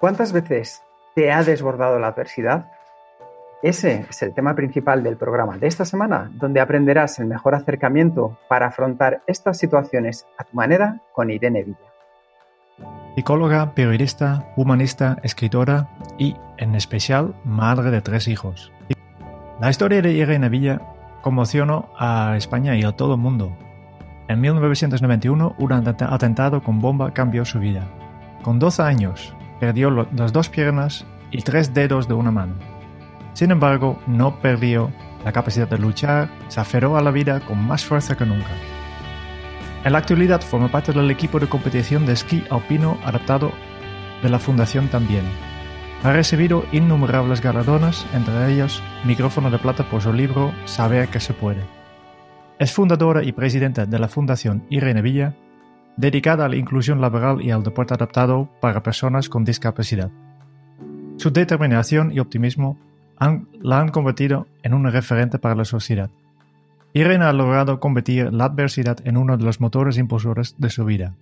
¿Cuántas veces te ha desbordado la adversidad? Ese es el tema principal del programa de esta semana, donde aprenderás el mejor acercamiento para afrontar estas situaciones a tu manera con Irene Villa. Psicóloga, periodista, humanista, escritora y, en especial, madre de tres hijos. La historia de Irene Villa conmocionó a España y a todo el mundo. En 1991, un atentado con bomba cambió su vida. Con 12 años, perdió las dos piernas y tres dedos de una mano. Sin embargo, no perdió la capacidad de luchar, se aferró a la vida con más fuerza que nunca. En la actualidad forma parte del equipo de competición de esquí alpino adaptado de la Fundación también. Ha recibido innumerables galardones, entre ellos micrófono de plata por su libro Saber que se puede. Es fundadora y presidenta de la Fundación Irene Villa, dedicada a la inclusión laboral y al deporte adaptado para personas con discapacidad. Su determinación y optimismo la han convertido en un referente para la sociedad. Irene ha logrado convertir la adversidad en uno de los motores impulsores de su vida.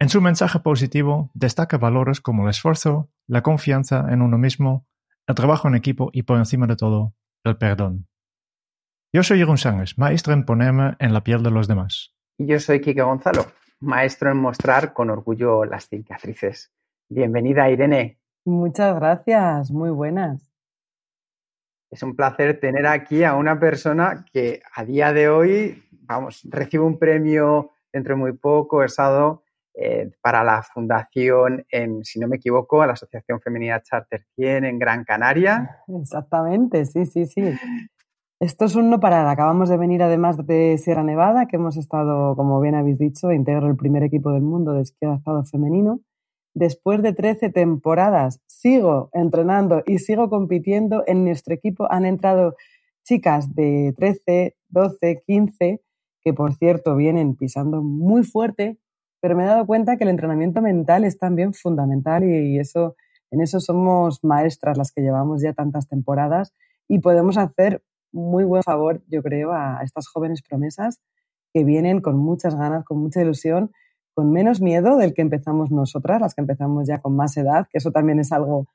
En su mensaje positivo destaca valores como el esfuerzo, la confianza en uno mismo, el trabajo en equipo y por encima de todo, el perdón. Yo soy Jeroen Sánchez, maestro en ponerme en la piel de los demás. Y yo soy Kike Gonzalo, maestro en mostrar con orgullo las cicatrices. Bienvenida, Irene. Muchas gracias, muy buenas. Es un placer tener aquí a una persona que a día de hoy, vamos, recibe un premio dentro de muy poco, ESADO, eh, para la fundación, en, si no me equivoco, la Asociación Femenina Charter 100 en Gran Canaria. Exactamente, sí, sí, sí. Esto es un no parar. Acabamos de venir además de Sierra Nevada, que hemos estado, como bien habéis dicho, integro el primer equipo del mundo de esquí adaptado femenino. Después de 13 temporadas, sigo entrenando y sigo compitiendo. En nuestro equipo han entrado chicas de 13, 12, 15, que por cierto vienen pisando muy fuerte, pero me he dado cuenta que el entrenamiento mental es también fundamental y eso, en eso somos maestras las que llevamos ya tantas temporadas y podemos hacer muy buen favor, yo creo, a estas jóvenes promesas que vienen con muchas ganas, con mucha ilusión, con menos miedo del que empezamos nosotras, las que empezamos ya con más edad, que eso también es algo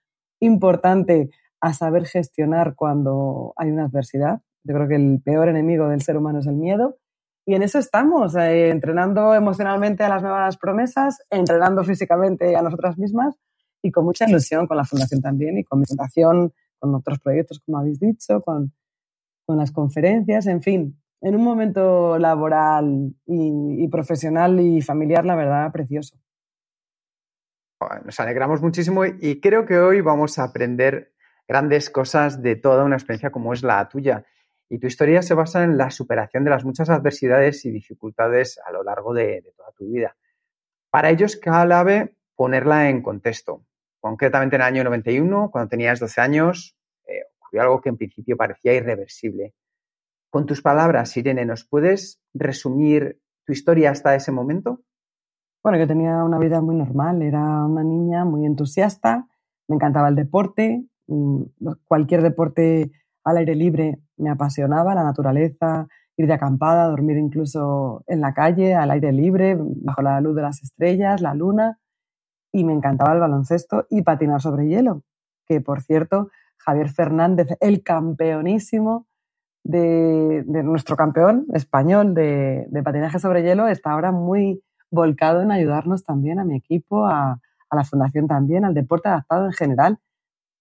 importante a saber gestionar cuando hay una adversidad. Yo creo que el peor enemigo del ser humano es el miedo. Y en eso estamos, eh, entrenando emocionalmente a las nuevas promesas, entrenando físicamente a nosotras mismas y con mucha ilusión con la Fundación también y con mi fundación, con otros proyectos, como habéis dicho, con, con las conferencias, en fin, en un momento laboral y, profesional y familiar, la verdad, precioso. Nos alegramos muchísimo y creo que hoy vamos a aprender grandes cosas de toda una experiencia como es la tuya. Y tu historia se basa en la superación de las muchas adversidades y dificultades a lo largo de, toda tu vida. Para ello es clave ponerla en contexto. Concretamente en el año 91, cuando tenías 12 años, algo que en principio parecía irreversible. Con tus palabras, Irene, ¿nos puedes resumir tu historia hasta ese momento? Bueno, yo tenía una vida muy normal, era una niña muy entusiasta, me encantaba el deporte, mm, cualquier deporte al aire libre me apasionaba, la naturaleza, ir de acampada, dormir incluso en la calle, al aire libre, bajo la luz de las estrellas, la luna, y me encantaba el baloncesto y patinar sobre hielo, que por cierto Javier Fernández, el campeonísimo de, nuestro campeón español de, patinaje sobre hielo, está ahora muy volcado en ayudarnos también a mi equipo, a, la fundación también, al deporte adaptado en general,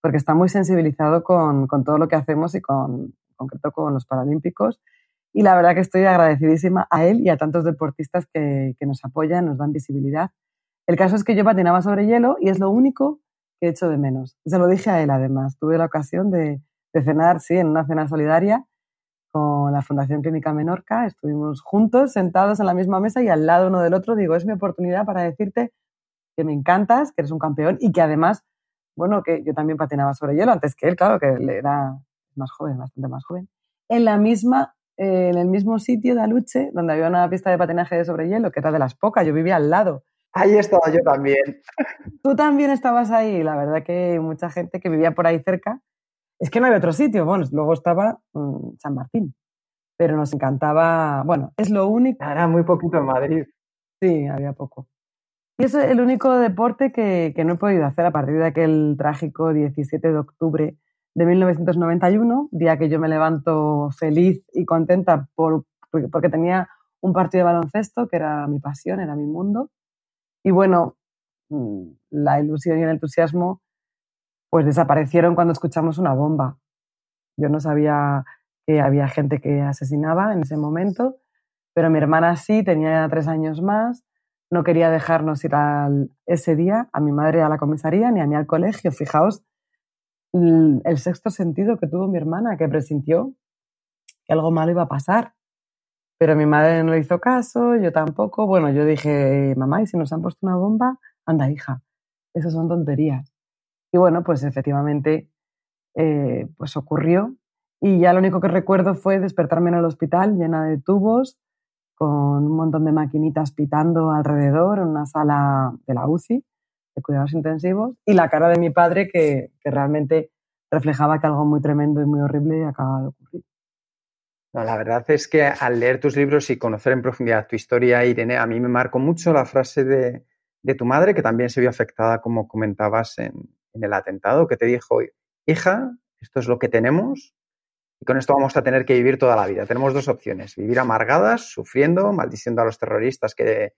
porque está muy sensibilizado con, todo lo que hacemos y con concreto con los Paralímpicos. Y la verdad que estoy agradecidísima a él y a tantos deportistas que, que nos apoyan, nos dan visibilidad. El caso es que yo patinaba sobre hielo y es lo único que he hecho de menos. Se lo dije a él además. Tuve la ocasión de, cenar, sí, en una cena solidaria con la Fundación Clínica Menorca. Estuvimos juntos, sentados en la misma mesa y al lado uno del otro. Digo, es mi oportunidad para decirte que me encantas, que eres un campeón y que además, bueno, que yo también patinaba sobre hielo antes que él, claro, que él era más joven, bastante más joven. En la misma, eh, en el mismo sitio de Aluche, donde había una pista de patinaje sobre hielo, que era de las pocas, yo vivía al lado. Ahí estaba yo también. Tú también estabas ahí, la verdad que mucha gente que vivía por ahí cerca. Es que no había otro sitio, bueno, luego estaba mm, San Martín, pero nos encantaba, bueno, es lo único. Era muy poquito en Madrid. Sí, había poco. Y es el único deporte que, que no he podido hacer a partir de aquel trágico 17 de octubre de 1991, día que yo me levanto feliz y contenta por, porque tenía un partido de baloncesto que era mi pasión, era mi mundo. Y bueno, mm, la ilusión y el entusiasmo pues desaparecieron cuando escuchamos una bomba. Yo no sabía que había gente que asesinaba en ese momento, pero mi hermana sí, tenía tres años más, no quería dejarnos ir al, ese día a mi madre a la comisaría ni a mí al colegio. Fijaos el sexto sentido que tuvo mi hermana, que presintió que algo malo iba a pasar. Pero mi madre no le hizo caso, yo tampoco. Bueno, yo dije, mamá, ¿y si nos han puesto una bomba? Anda, hija, esas son tonterías. Y bueno, pues efectivamente, eh, pues ocurrió. Y ya lo único que recuerdo fue despertarme en el hospital llena de tubos, con un montón de maquinitas pitando alrededor, en una sala de la UCI de cuidados intensivos, y la cara de mi padre que, que realmente reflejaba que algo muy tremendo y muy horrible acaba de ocurrir. La verdad es que al leer tus libros y conocer en profundidad tu historia, Irene, a mí me marcó mucho la frase de, de tu madre, que también se vio afectada, como comentabas, en, en, el atentado, que te dijo, hija, esto es lo que tenemos y con esto vamos a tener que vivir toda la vida. Tenemos dos opciones, vivir amargadas, sufriendo, maldiciendo a los terroristas que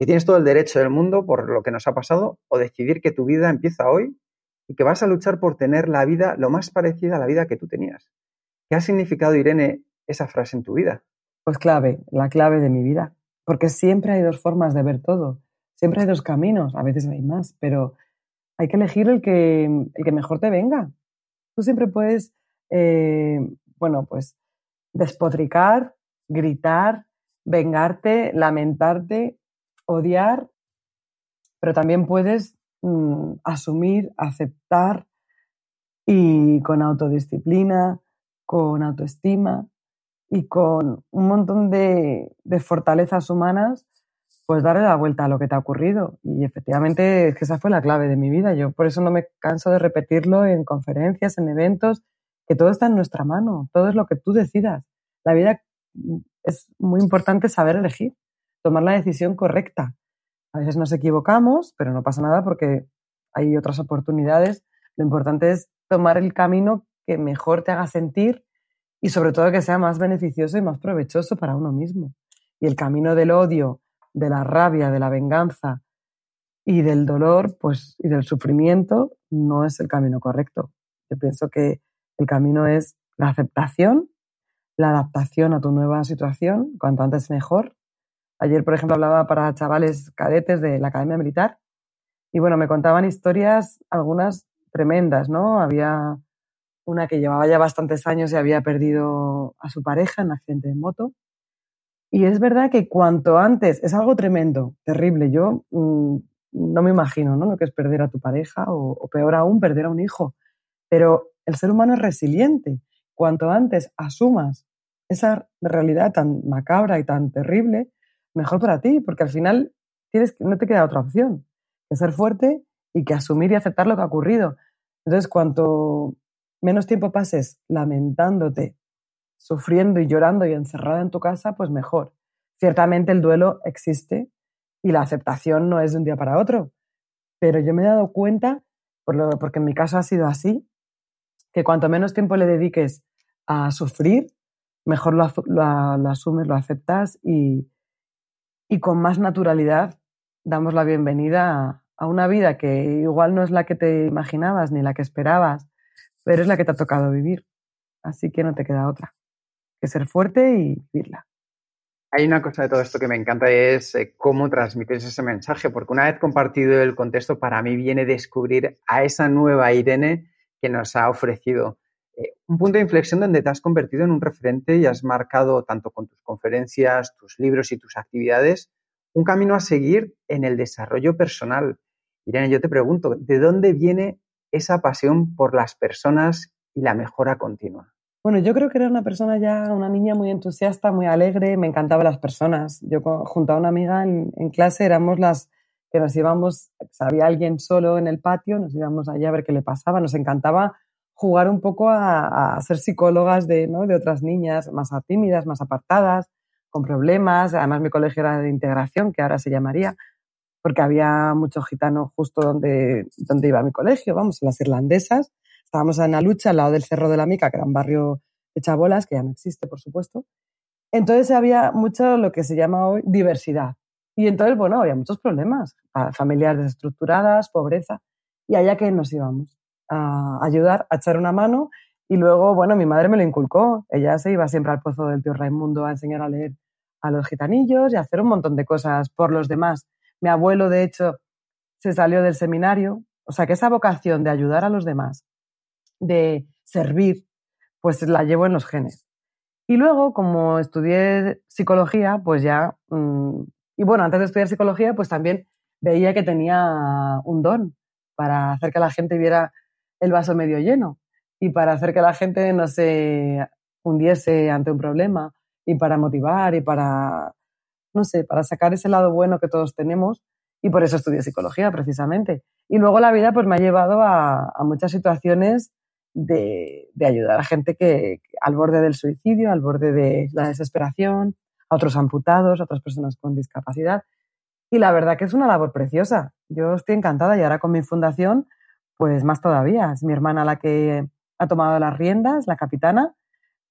y tienes todo el derecho del mundo por lo que nos ha pasado o decidir que tu vida empieza hoy y que vas a luchar por tener la vida lo más parecida a la vida que tú tenías. ¿Qué ha significado, Irene, esa frase en tu vida? Pues clave, la clave de mi vida. Porque siempre hay dos formas de ver todo. Siempre hay dos caminos, a veces hay más, pero hay que elegir el que, el que mejor te venga. Tú siempre puedes, eh, bueno, pues despotricar, gritar, vengarte, lamentarte, odiar, pero también puedes mm, asumir, aceptar y con autodisciplina, con autoestima y con un montón de, fortalezas humanas, pues darle la vuelta a lo que te ha ocurrido. Y efectivamente es esa fue la clave de mi vida. Yo por eso no me canso de repetirlo en conferencias, en eventos, que todo está en nuestra mano, todo es lo que tú decidas. La vida mm, es muy importante saber elegir tomar la decisión correcta. A veces nos equivocamos, pero no pasa nada porque hay otras oportunidades. Lo importante es tomar el camino que mejor te haga sentir y sobre todo que sea más beneficioso y más provechoso para uno mismo. Y el camino del odio, de la rabia, de la venganza y del dolor, pues y del sufrimiento no es el camino correcto. Yo pienso que el camino es la aceptación, la adaptación a tu nueva situación, cuanto antes mejor, Ayer, por ejemplo, hablaba para chavales cadetes de la Academia Militar y bueno, me contaban historias, algunas tremendas, ¿no? Había una que llevaba ya bastantes años y había perdido a su pareja en accidente de moto. Y es verdad que cuanto antes, es algo tremendo, terrible. Yo mmm, no me imagino ¿no? lo que es perder a tu pareja o, o peor aún, perder a un hijo. Pero el ser humano es resiliente. Cuanto antes asumas esa realidad tan macabra y tan terrible, mejor para ti, porque al final tienes, no te queda otra opción que ser fuerte y que asumir y aceptar lo que ha ocurrido. Entonces, cuanto menos tiempo pases lamentándote, sufriendo y llorando y encerrada en tu casa, pues mejor. Ciertamente el duelo existe y la aceptación no es de un día para otro, pero yo me he dado cuenta, por lo, porque en mi caso ha sido así, que cuanto menos tiempo le dediques a sufrir, mejor lo, lo, asumes, lo aceptas y, y con más naturalidad damos la bienvenida a, una vida que igual no es la que te imaginabas ni la que esperabas, pero es la que te ha tocado vivir. Así que no te queda otra que ser fuerte y vivirla. Hay una cosa de todo esto que me encanta es eh, cómo transmites ese mensaje, porque una vez compartido el contexto, para mí viene descubrir a esa nueva Irene que nos ha ofrecido eh, un punto de inflexión donde te has convertido en un referente y has marcado, tanto con tus conferencias, tus libros y tus actividades, un camino a seguir en el desarrollo personal. Irene, yo te pregunto, ¿de dónde viene esa pasión por las personas y la mejora continua? Bueno, yo creo que era una persona ya, una niña muy entusiasta, muy alegre, me encantaban las personas. Yo junto a una amiga en, clase éramos las que nos íbamos, había alguien solo en el patio, nos íbamos allá a ver qué le pasaba, nos encantaba jugar un poco a, ser psicólogas de, ¿no? de otras niñas más tímidas, más apartadas, con problemas. Además, mi colegio era de integración, que ahora se llamaría, porque había mucho gitano justo donde, donde iba mi colegio, vamos, las irlandesas. Estábamos en la lucha al lado del Cerro de la Mica, que era un barrio de chabolas, que ya no existe, por supuesto. Entonces había mucho lo que se llama hoy diversidad. Y entonces, bueno, había muchos problemas, familiares desestructuradas, pobreza, y allá que nos íbamos a ayudar, a echar una mano. Y luego, bueno, mi madre me lo inculcó. Ella se iba siempre al pozo del tío Raimundo a enseñar a leer a los gitanillos y a hacer un montón de cosas por los demás. Mi abuelo, de hecho, se salió del seminario. O sea, que esa vocación de ayudar a los demás, de servir, pues la llevo en los genes. Y luego, como estudié psicología, pues ya, mm, y bueno, antes de estudiar psicología, pues también veía que tenía un don para hacer que la gente viera el vaso medio lleno y para hacer que la gente no se hundiese ante un problema y para motivar y para, no sé, para sacar ese lado bueno que todos tenemos y por eso estudié psicología precisamente. Y luego la vida pues me ha llevado a, muchas situaciones de, ayudar a gente que al borde del suicidio, al borde de la desesperación, a otros amputados, a otras personas con discapacidad. Y la verdad que es una labor preciosa. Yo estoy encantada y ahora con mi fundación, pues más todavía. Es mi hermana la que ha tomado las riendas, la capitana,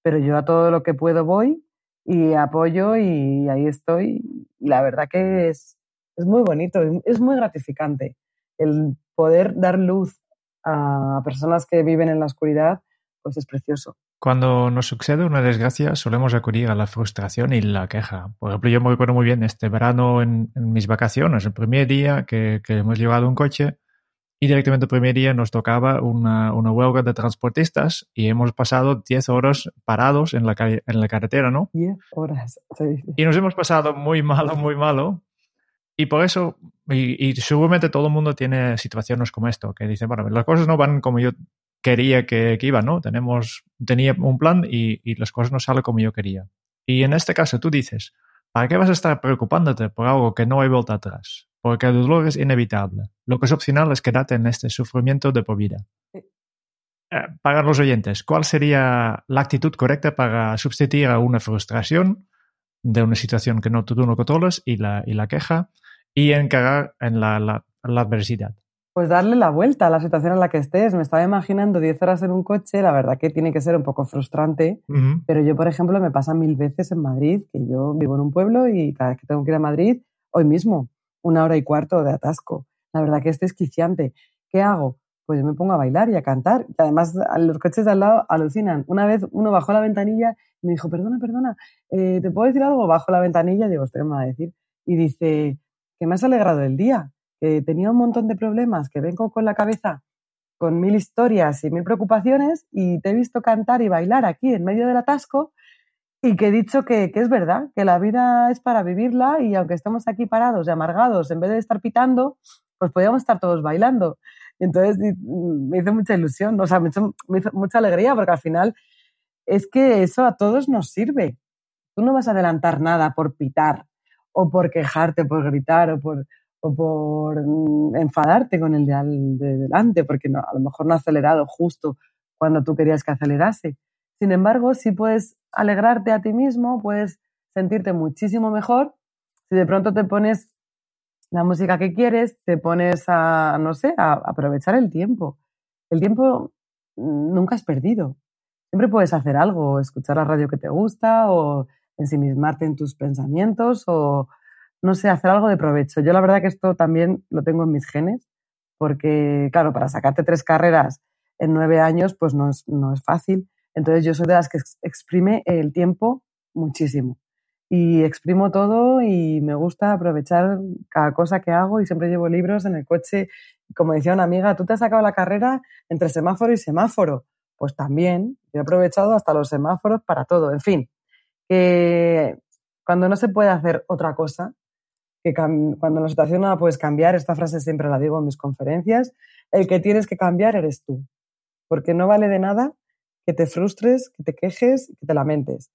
pero yo a todo lo que puedo voy y apoyo y ahí estoy. Y la verdad que es, es muy bonito, es muy gratificante el poder dar luz a personas que viven en la oscuridad, pues es precioso. Cuando nos sucede una desgracia, solemos acudir a la frustración y la queja. Por ejemplo, yo me recuerdo muy bien este verano en, mis vacaciones, el primer día que, que, hemos llevado un coche y directamente el primer día nos tocaba una, una huelga de transportistas y hemos pasado 10 horas parados en la, en la carretera, ¿no? 10 horas. Y nos hemos pasado muy malo, muy malo. Y por eso, y, seguramente todo el mundo tiene situaciones como esto, que dice, bueno, las cosas no van como yo quería que, que iban, ¿no? Tenemos, tenía un plan y, y las cosas no salen como yo quería. Y en este caso tú dices, ¿para qué vas a estar preocupándote por algo que no hay vuelta atrás? Porque el dolor es inevitable. Lo que es opcional es quedarte en este sufrimiento de por vida. Eh, para los oyentes, ¿cuál sería la actitud correcta para sustituir a una frustración de una situación que no, tú no controlas y la, y la queja y encarar en la, la, adversidad? Pues darle la vuelta a la situación en la que estés. Me estaba imaginando 10 horas en un coche, la verdad que tiene que ser un poco frustrante, pero yo, por ejemplo, me pasa mil veces en Madrid, que yo vivo en un pueblo y cada vez que tengo que ir a Madrid, hoy mismo, una hora y cuarto de atasco. La verdad que es desquiciante. ¿Qué hago? Pues yo me pongo a bailar y a cantar. Y además los coches de al lado alucinan. Una vez uno bajó la ventanilla y me dijo, perdona, perdona, eh, ¿te puedo decir algo? Bajo la ventanilla, digo, usted me va a decir. Y dice, que me has alegrado el día, que tenía un montón de problemas, que vengo con la cabeza con mil historias y mil preocupaciones y te he visto cantar y bailar aquí en medio del atasco y que he dicho que, es verdad, que la vida es para vivirla y aunque estemos aquí parados y amargados, en vez de estar pitando, pues podríamos estar todos bailando. Y entonces me hizo mucha ilusión, o sea, me hizo, mucha alegría porque al final es que eso a todos nos sirve. Tú no vas a adelantar nada por pitar o por quejarte, por gritar o por, o por mm, enfadarte con el de, de delante, porque no, a lo mejor no ha acelerado justo cuando tú querías que acelerase. Sin embargo, si puedes alegrarte a ti mismo, puedes sentirte muchísimo mejor si de pronto te pones la música que quieres, te pones a, no sé, a aprovechar el tiempo. El tiempo nunca es perdido. Siempre puedes hacer algo, escuchar la radio que te gusta o ensimismarte en tus pensamientos o, no sé, hacer algo de provecho. Yo la verdad que esto también lo tengo en mis genes porque, claro, para sacarte tres carreras en nueve años, pues no es, no es fácil. Entonces yo soy de las que exprime el tiempo muchísimo. Y exprimo todo y me gusta aprovechar cada cosa que hago y siempre llevo libros en el coche. Como decía una amiga, tú te has sacado la carrera entre semáforo y semáforo, pues también. Yo he aprovechado hasta los semáforos para todo. En fin, que cuando no se puede hacer otra cosa, que cuando la situación no la puedes cambiar, esta frase siempre la digo en mis conferencias, el que tienes que cambiar eres tú. Porque no vale de nada que te frustres, que te quejes, que te lamentes.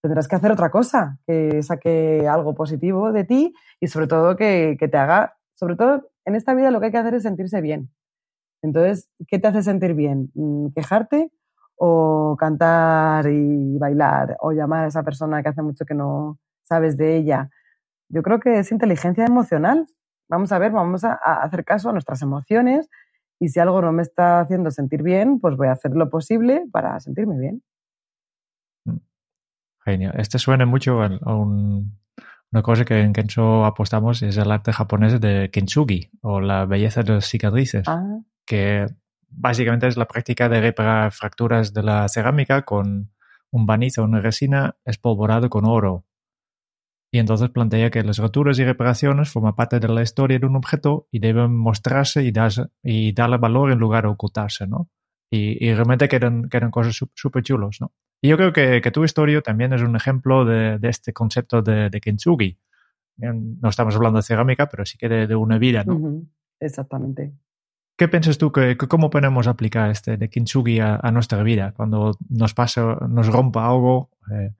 Tendrás que hacer otra cosa, que saque algo positivo de ti y sobre todo que, que te haga, sobre todo en esta vida lo que hay que hacer es sentirse bien. Entonces, ¿qué te hace sentir bien? Mm, ¿Quejarte o cantar y bailar o llamar a esa persona que hace mucho que no sabes de ella? Yo creo que es inteligencia emocional. Vamos a ver, vamos a, hacer caso a nuestras emociones y si algo no me está haciendo sentir bien, pues voy a hacer lo posible para sentirme bien. Mm. Genial. Este suena mucho a, una cosa que en Kenso apostamos es el arte japonés de kintsugi o la belleza de las cicatrices. Ah que básicamente es la práctica de reparar fracturas de la cerámica con un barniz o una resina espolvorado con oro. Y entonces plantea que las roturas y reparaciones forman parte de la historia de un objeto y deben mostrarse y, y darle valor en lugar de ocultarse, ¿no? Y, realmente quedan, cosas súper chulos, ¿no? Y yo creo que, tu historia también es un ejemplo de, este concepto de, de, kintsugi. No estamos hablando de cerámica, pero sí que de, una vida, ¿no? Exactamente. ¿Qué piensas tú que, cómo podemos aplicar este de kintsugi a, nuestra vida cuando nos pasa, nos rompa algo? Eh,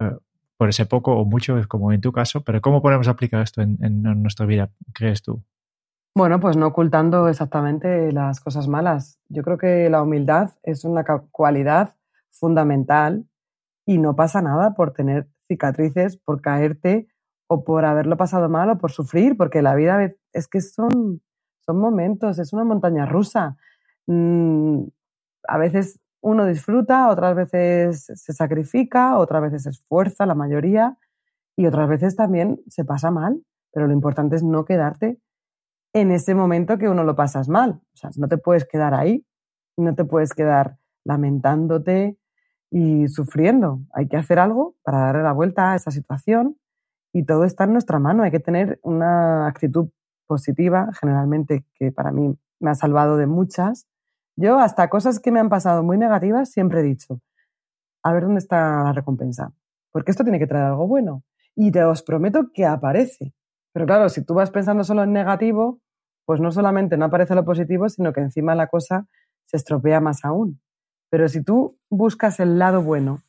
eh, por ese poco o mucho, como en tu caso, pero ¿cómo podemos aplicar esto en, nuestra vida, crees tú? Bueno, pues no ocultando exactamente las cosas malas. Yo creo que la humildad es una cualidad fundamental y no pasa nada por tener cicatrices, por caerte o por haberlo pasado mal o por sufrir, porque la vida es que son son momentos, es una montaña rusa. Mm, a veces uno disfruta, otras veces se sacrifica, otras veces se esfuerza, la mayoría, y otras veces también se pasa mal, pero lo importante es no quedarte en ese momento que uno lo pasas mal. O sea, no te puedes quedar ahí, no te puedes quedar lamentándote y sufriendo. Hay que hacer algo para darle la vuelta a esa situación y todo está en nuestra mano. Hay que tener una actitud positiva, generalmente que para mí me ha salvado de muchas. Yo hasta cosas que me han pasado muy negativas siempre he dicho, a ver dónde está la recompensa, porque esto tiene que traer algo bueno. Y te os prometo que aparece. Pero claro, si tú vas pensando solo en negativo, pues no solamente no aparece lo positivo, sino que encima la cosa se estropea más aún. Pero si tú buscas el lado bueno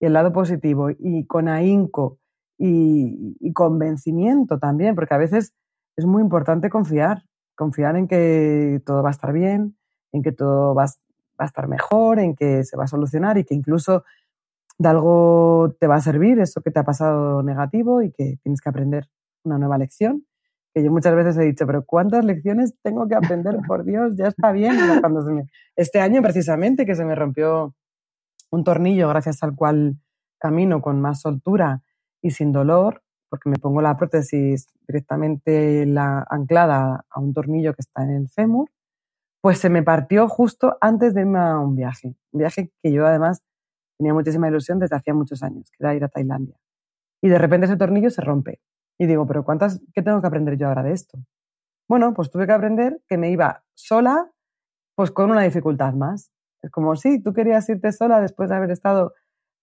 y el lado positivo y con ahínco y, y convencimiento también, porque a veces es muy importante confiar, confiar en que todo va a estar bien, en que todo va, a estar mejor, en que se va a solucionar y que incluso de algo te va a servir eso que te ha pasado negativo y que tienes que aprender una nueva lección. Que yo muchas veces he dicho, pero ¿cuántas lecciones tengo que aprender? Por Dios, ya está bien. Este año precisamente que se me rompió un tornillo gracias al cual camino con más soltura y sin dolor, porque me pongo la prótesis directamente la, anclada a un tornillo que está en el fémur, pues se me partió justo antes de a un viaje. Un viaje que yo además tenía muchísima ilusión desde hacía muchos años, que era ir a Tailandia. Y de repente ese tornillo se rompe. Y digo, pero ¿cuántas, ¿qué tengo que aprender yo ahora de esto? Bueno, pues tuve que aprender que me iba sola, pues con una dificultad más. Es como, sí, tú querías irte sola después de haber estado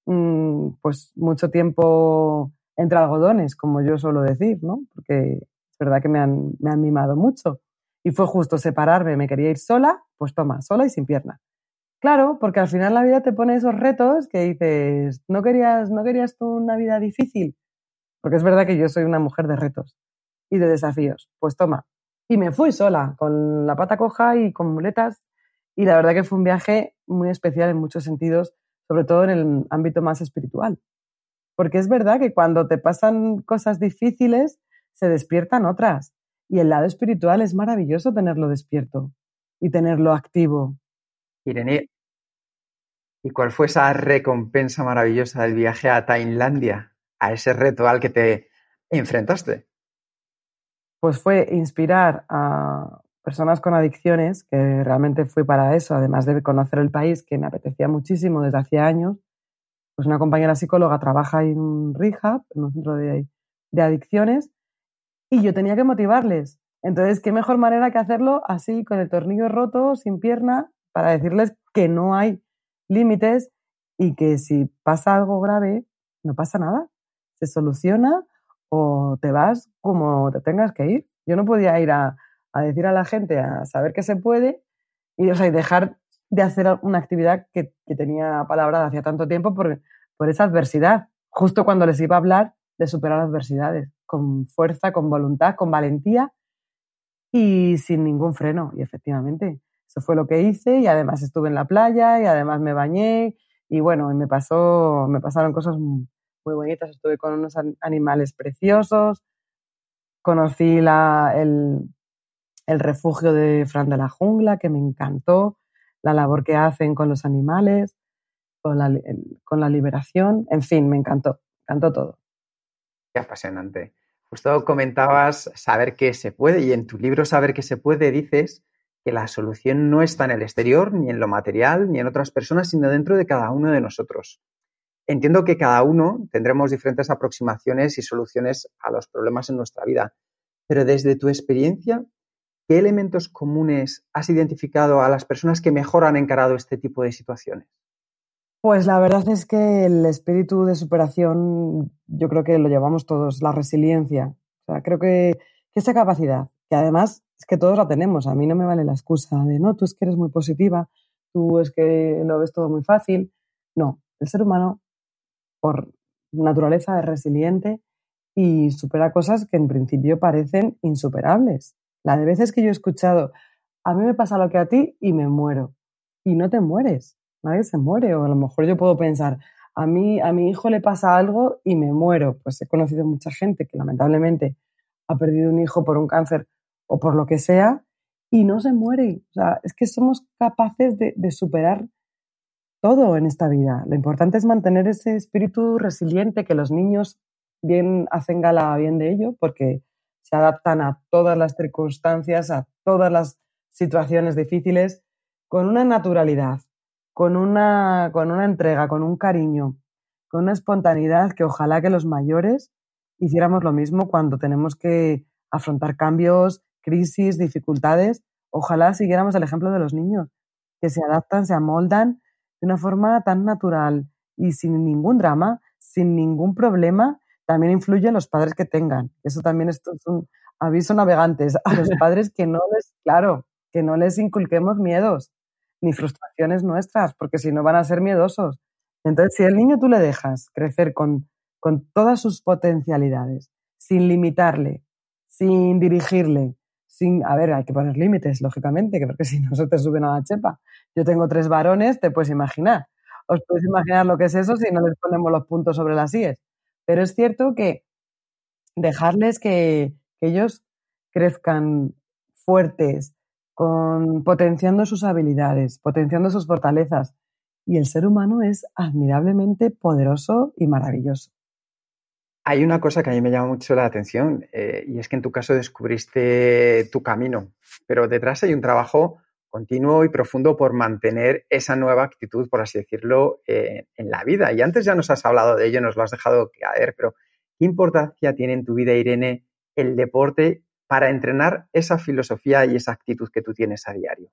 mm, pues mucho tiempo entre algodones, como yo suelo decir, ¿no? Porque es verdad que me han, me han mimado mucho. Y fue justo separarme, me quería ir sola, pues toma, sola y sin pierna. Claro, porque al final la vida te pone esos retos que dices, ¿no querías, ¿no querías tú una vida difícil? Porque es verdad que yo soy una mujer de retos y de desafíos. Pues toma. Y me fui sola, con la pata coja y con muletas. Y la verdad que fue un viaje muy especial en muchos sentidos, sobre todo en el ámbito más espiritual. Porque es verdad que cuando te pasan cosas difíciles, se despiertan otras. Y el lado espiritual es maravilloso tenerlo despierto y tenerlo activo. Irene, ¿y cuál fue esa recompensa maravillosa del viaje a Tailandia, a ese reto al que te enfrentaste? Pues fue inspirar a personas con adicciones, que realmente fui para eso, además de conocer el país, que me apetecía muchísimo desde hacía años, pues una compañera psicóloga trabaja en un rehab, en un centro de, adicciones, y yo tenía que motivarles. Entonces, ¿qué mejor manera que hacerlo así, con el tornillo roto, sin pierna, para decirles que no hay límites y que si pasa algo grave, no pasa nada. Se soluciona o te vas como te tengas que ir. Yo no podía ir a, decir a la gente, a saber que se puede y, dejar de hacer una actividad que, tenía palabrada hacía tanto tiempo por esa adversidad, justo cuando les iba a hablar de superar adversidades, con fuerza, con voluntad, con valentía y sin ningún freno. Y efectivamente, eso fue lo que hice y además estuve en la playa y además me bañé y bueno, me, pasó, me pasaron cosas muy bonitas. Estuve con unos animales preciosos, conocí la, el, el refugio de Fran de la Jungla, que me encantó, la labor que hacen con los animales, con la, con la liberación, en fin, me encantó, me encantó todo. Qué apasionante. Justo comentabas saber que se puede y en tu libro Saber que se puede dices que la solución no está en el exterior, ni en lo material, ni en otras personas, sino dentro de cada uno de nosotros. Entiendo que cada uno tendremos diferentes aproximaciones y soluciones a los problemas en nuestra vida, pero desde tu experiencia, ¿qué elementos comunes has identificado a las personas que mejor han encarado este tipo de situaciones? Pues la verdad es que el espíritu de superación yo creo que lo llevamos todos, la resiliencia. O sea, creo que, esa capacidad, que además es que todos la tenemos, a mí no me vale la excusa de no, tú es que eres muy positiva, tú es que lo ves todo muy fácil. No, el ser humano por naturaleza es resiliente y supera cosas que en principio parecen insuperables. La de veces que yo he escuchado, a mí me pasa lo que a ti y me muero. Y no te mueres, nadie se muere. O a lo mejor yo puedo pensar, a mí, a mi hijo le pasa algo y me muero. Pues he conocido mucha gente que lamentablemente ha perdido un hijo por un cáncer o por lo que sea y no se muere. O sea, es que somos capaces de, de superar todo en esta vida. Lo importante es mantener ese espíritu resiliente que los niños bien hacen gala bien de ello porque se adaptan a todas las circunstancias, a todas las situaciones difíciles con una naturalidad, con una, con una entrega, con un cariño, con una espontaneidad que ojalá que los mayores hiciéramos lo mismo cuando tenemos que afrontar cambios, crisis, dificultades. Ojalá siguiéramos el ejemplo de los niños, que se adaptan, se amoldan de una forma tan natural y sin ningún drama, sin ningún problema, también influyen los padres que tengan. Eso también es un aviso navegantes a los padres que no les, claro, que no les inculquemos miedos, ni frustraciones nuestras, porque si no van a ser miedosos. Entonces, si al niño tú le dejas crecer con, con todas sus potencialidades, sin limitarle, sin dirigirle, sin, a ver, hay que poner límites, lógicamente, que porque si no se te suben a la chepa. Yo tengo tres varones, te puedes imaginar. Os podéis imaginar lo que es eso si no les ponemos los puntos sobre las IES. Pero es cierto que dejarles que ellos crezcan fuertes, potenciando sus habilidades, potenciando sus fortalezas. Y el ser humano es admirablemente poderoso y maravilloso. Hay una cosa que a mí me llama mucho la atención eh, y es que en tu caso descubriste tu camino, pero detrás hay un trabajo continuo y profundo por mantener esa nueva actitud, por así decirlo, eh, en la vida. Y antes ya nos has hablado de ello, nos lo has dejado caer, pero ¿qué importancia tiene en tu vida, Irene, el deporte para entrenar esa filosofía y esa actitud que tú tienes a diario?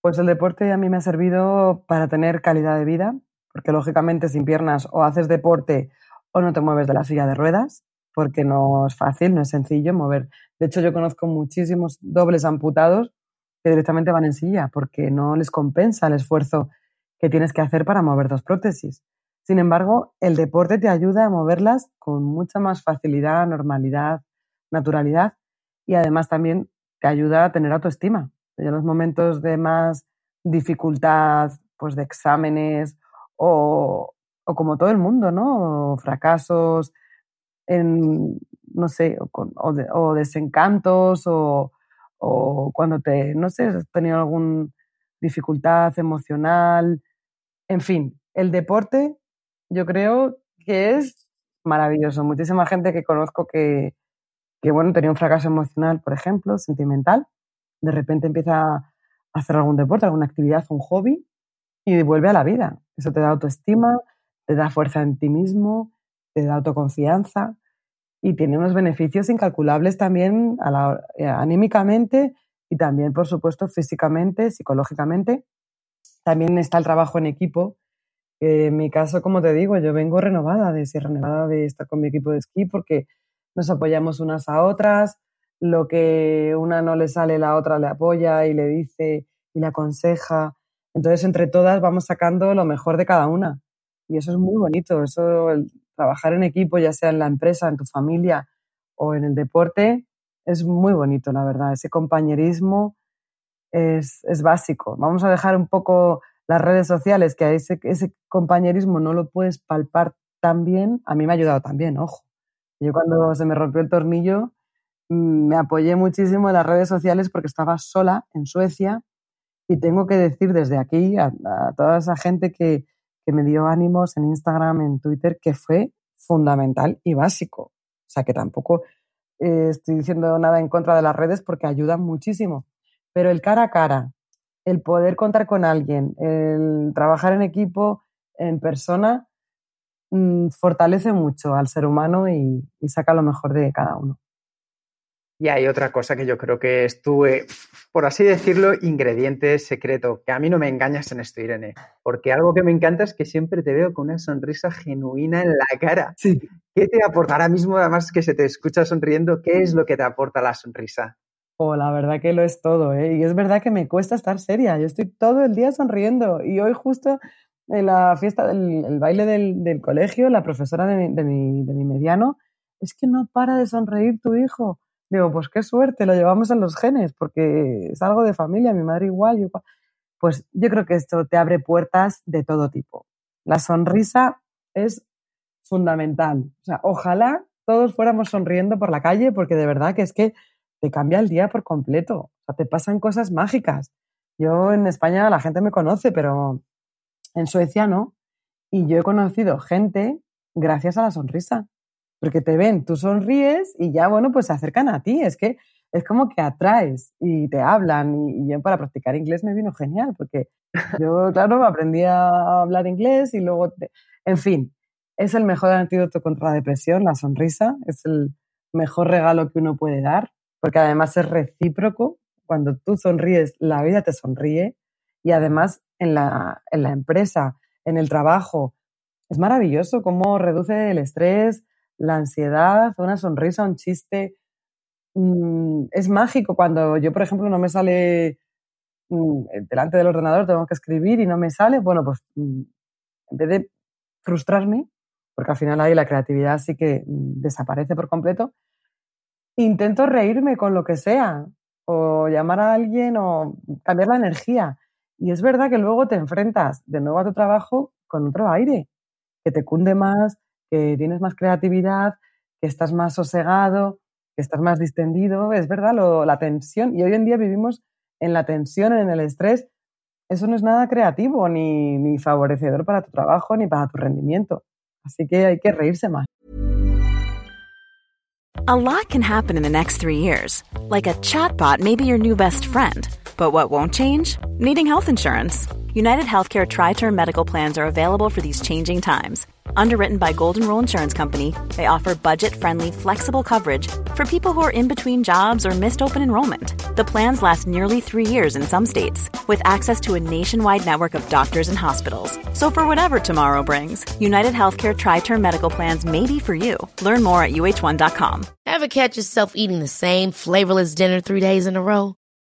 Pues el deporte a mí me ha servido para tener calidad de vida, porque lógicamente sin piernas o haces deporte o no te mueves de la silla de ruedas, porque no es fácil, no es sencillo mover. De hecho, yo conozco muchísimos dobles amputados que directamente van en silla, porque no les compensa el esfuerzo que tienes que hacer para mover dos prótesis. Sin embargo, el deporte te ayuda a moverlas con mucha más facilidad, normalidad, naturalidad y además también te ayuda a tener autoestima. En los momentos de más dificultad, pues de exámenes o, o como todo el mundo, ¿no? fracasos, en, no sé, o, desencantos o, o, cuando te, no sé, has tenido alguna dificultad emocional. En fin, el deporte yo creo que es maravilloso. Muchísima gente que conozco que, que bueno, tenía un fracaso emocional, por ejemplo, sentimental, de repente empieza a hacer algún deporte, alguna actividad, un hobby y vuelve a la vida. Eso te da autoestima, te da fuerza en ti mismo, te da autoconfianza y tiene unos beneficios incalculables también eh, anímicamente y también, por supuesto, físicamente, psicológicamente, También está el trabajo en equipo. en mi caso, como te digo, yo vengo renovada de Sierra Nevada, de estar con mi equipo de esquí, porque nos apoyamos unas a otras. Lo que una no le sale, la otra le apoya y le dice y le aconseja. Entonces, entre todas vamos sacando lo mejor de cada una. Y eso es muy bonito. Eso, trabajar en equipo, ya sea en la empresa, en tu familia o en el deporte, es muy bonito, la verdad. Ese compañerismo es, es básico. Vamos a dejar un poco las redes sociales, que ese, ese compañerismo no lo puedes palpar tan bien. A mí me ha ayudado también, ojo. Yo cuando se me rompió el tornillo me apoyé muchísimo en las redes sociales porque estaba sola en Suecia y tengo que decir desde aquí a, toda esa gente que, que, me dio ánimos en Instagram, en Twitter, que fue fundamental y básico. O sea, que tampoco eh, estoy diciendo nada en contra de las redes porque ayudan muchísimo. Pero el cara a cara, el poder contar con alguien, el trabajar en equipo, en persona, mm, fortalece mucho al ser humano y, y saca lo mejor de cada uno. Y hay otra cosa que yo creo que es tu, eh, por así decirlo, ingrediente secreto, que a mí no me engañas en esto, Irene, porque algo que me encanta es que siempre te veo con una sonrisa genuina en la cara. Sí. ¿Qué te aporta ahora mismo, además que se te escucha sonriendo, qué es lo que te aporta la sonrisa? Oh, la verdad que lo es todo, ¿eh? Y es verdad que me cuesta estar seria. Yo estoy todo el día sonriendo. Y hoy justo en la fiesta del el baile del, colegio, la profesora de mi, de, mediano, es que no para de sonreír tu hijo. Digo, pues qué suerte, lo llevamos en los genes, porque es algo de familia, mi madre igual. Yo, pues yo creo que esto te abre puertas de todo tipo. La sonrisa es fundamental. O sea, ojalá todos fuéramos sonriendo por la calle, porque de verdad que es que te cambia el día por completo. O sea, te pasan cosas mágicas. Yo en España la gente me conoce, pero en Suecia no. Y yo he conocido gente gracias a la sonrisa porque te ven, tú sonríes y ya, bueno, pues se acercan a ti. Es que es como que atraes y te hablan. Y, yo para practicar inglés me vino genial, porque yo, claro, aprendí a hablar inglés y luego, en fin, es el mejor antídoto contra la depresión, la sonrisa, es el mejor regalo que uno puede dar, porque además es recíproco. Cuando tú sonríes, la vida te sonríe y además en la, en la empresa, en el trabajo, es maravilloso cómo reduce el estrés, la ansiedad, una sonrisa, un chiste. Mm, es mágico cuando yo, por ejemplo, no me sale mm, delante del ordenador, tengo que escribir y no me sale. Bueno, pues mm, en vez de frustrarme, porque al final ahí la creatividad sí que desaparece por completo, intento reírme con lo que sea, o llamar a alguien o cambiar la energía. Y es verdad que luego te enfrentas de nuevo a tu trabajo con otro aire, que te cunde más, que tienes más creatividad, que estás más sosegado, que estás más distendido. Es verdad, la tensión. Y hoy en día vivimos en la tensión, en el estrés. Eso no es nada creativo, ni, ni favorecedor para tu trabajo, ni para tu rendimiento. Así que hay que reírse más. A lot can happen in the next three years. Like a chatbot may be your new best friend. But what won't change? Needing health insurance. United Healthcare Tri Term Medical Plans are available for these changing times Underwritten by Golden Rule Insurance Company, they offer budget-friendly, flexible coverage for people who are in between jobs or missed open enrollment. The plans last nearly three years in some states, with access to a nationwide network of doctors and hospitals. So for whatever tomorrow brings, United Healthcare Tri-Term Medical Plans may be for you. Learn more at uh1.com. Ever catch yourself eating the same flavorless dinner three days in a row?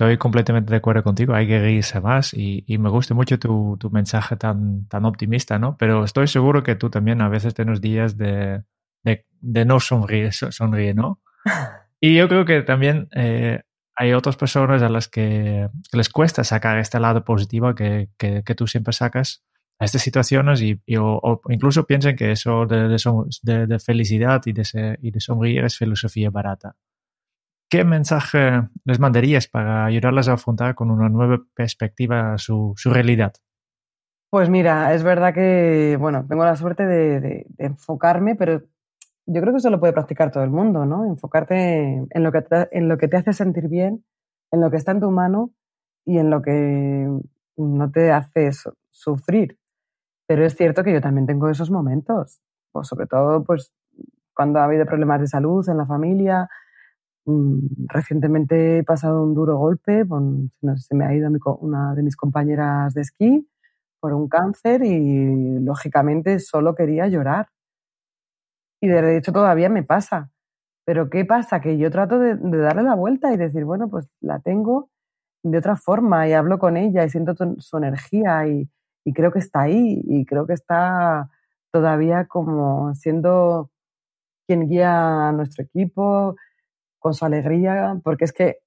Estoy completamente de acuerdo contigo, hay que reírse más y, y me gusta mucho tu, tu, mensaje tan, tan optimista, ¿no? Pero estoy seguro que tú también a veces tienes días de, de, de no sonreír, sonríe, ¿no? Y yo creo que también eh, hay otras personas a las que, les cuesta sacar este lado positivo que, que, que tú siempre sacas a estas situaciones y, y o, o, incluso piensan que eso de, de, de felicidad y de, y de sonreír es filosofía barata. ¿Qué mensaje les mandarías para ayudarles a afrontar con una nueva perspectiva su, su realidad? Pues mira, es verdad que, bueno, tengo la suerte de, de, de, enfocarme, pero yo creo que eso lo puede practicar todo el mundo, ¿no? Enfocarte en lo, que te, en lo que te hace sentir bien, en lo que está en tu mano y en lo que no te hace sufrir. Pero es cierto que yo también tengo esos momentos, pues sobre todo pues cuando ha habido problemas de salud en la familia. Mm, recientemente he pasado un duro golpe, se me ha ido una de mis compañeras de esquí por un cáncer y lógicamente solo quería llorar. Y de hecho todavía me pasa. Pero ¿qué pasa? Que yo trato de, de darle la vuelta y decir, bueno, pues la tengo de otra forma y hablo con ella y siento su energía y, y creo que está ahí y creo que está todavía como siendo quien guía a nuestro equipo con su alegría, porque es que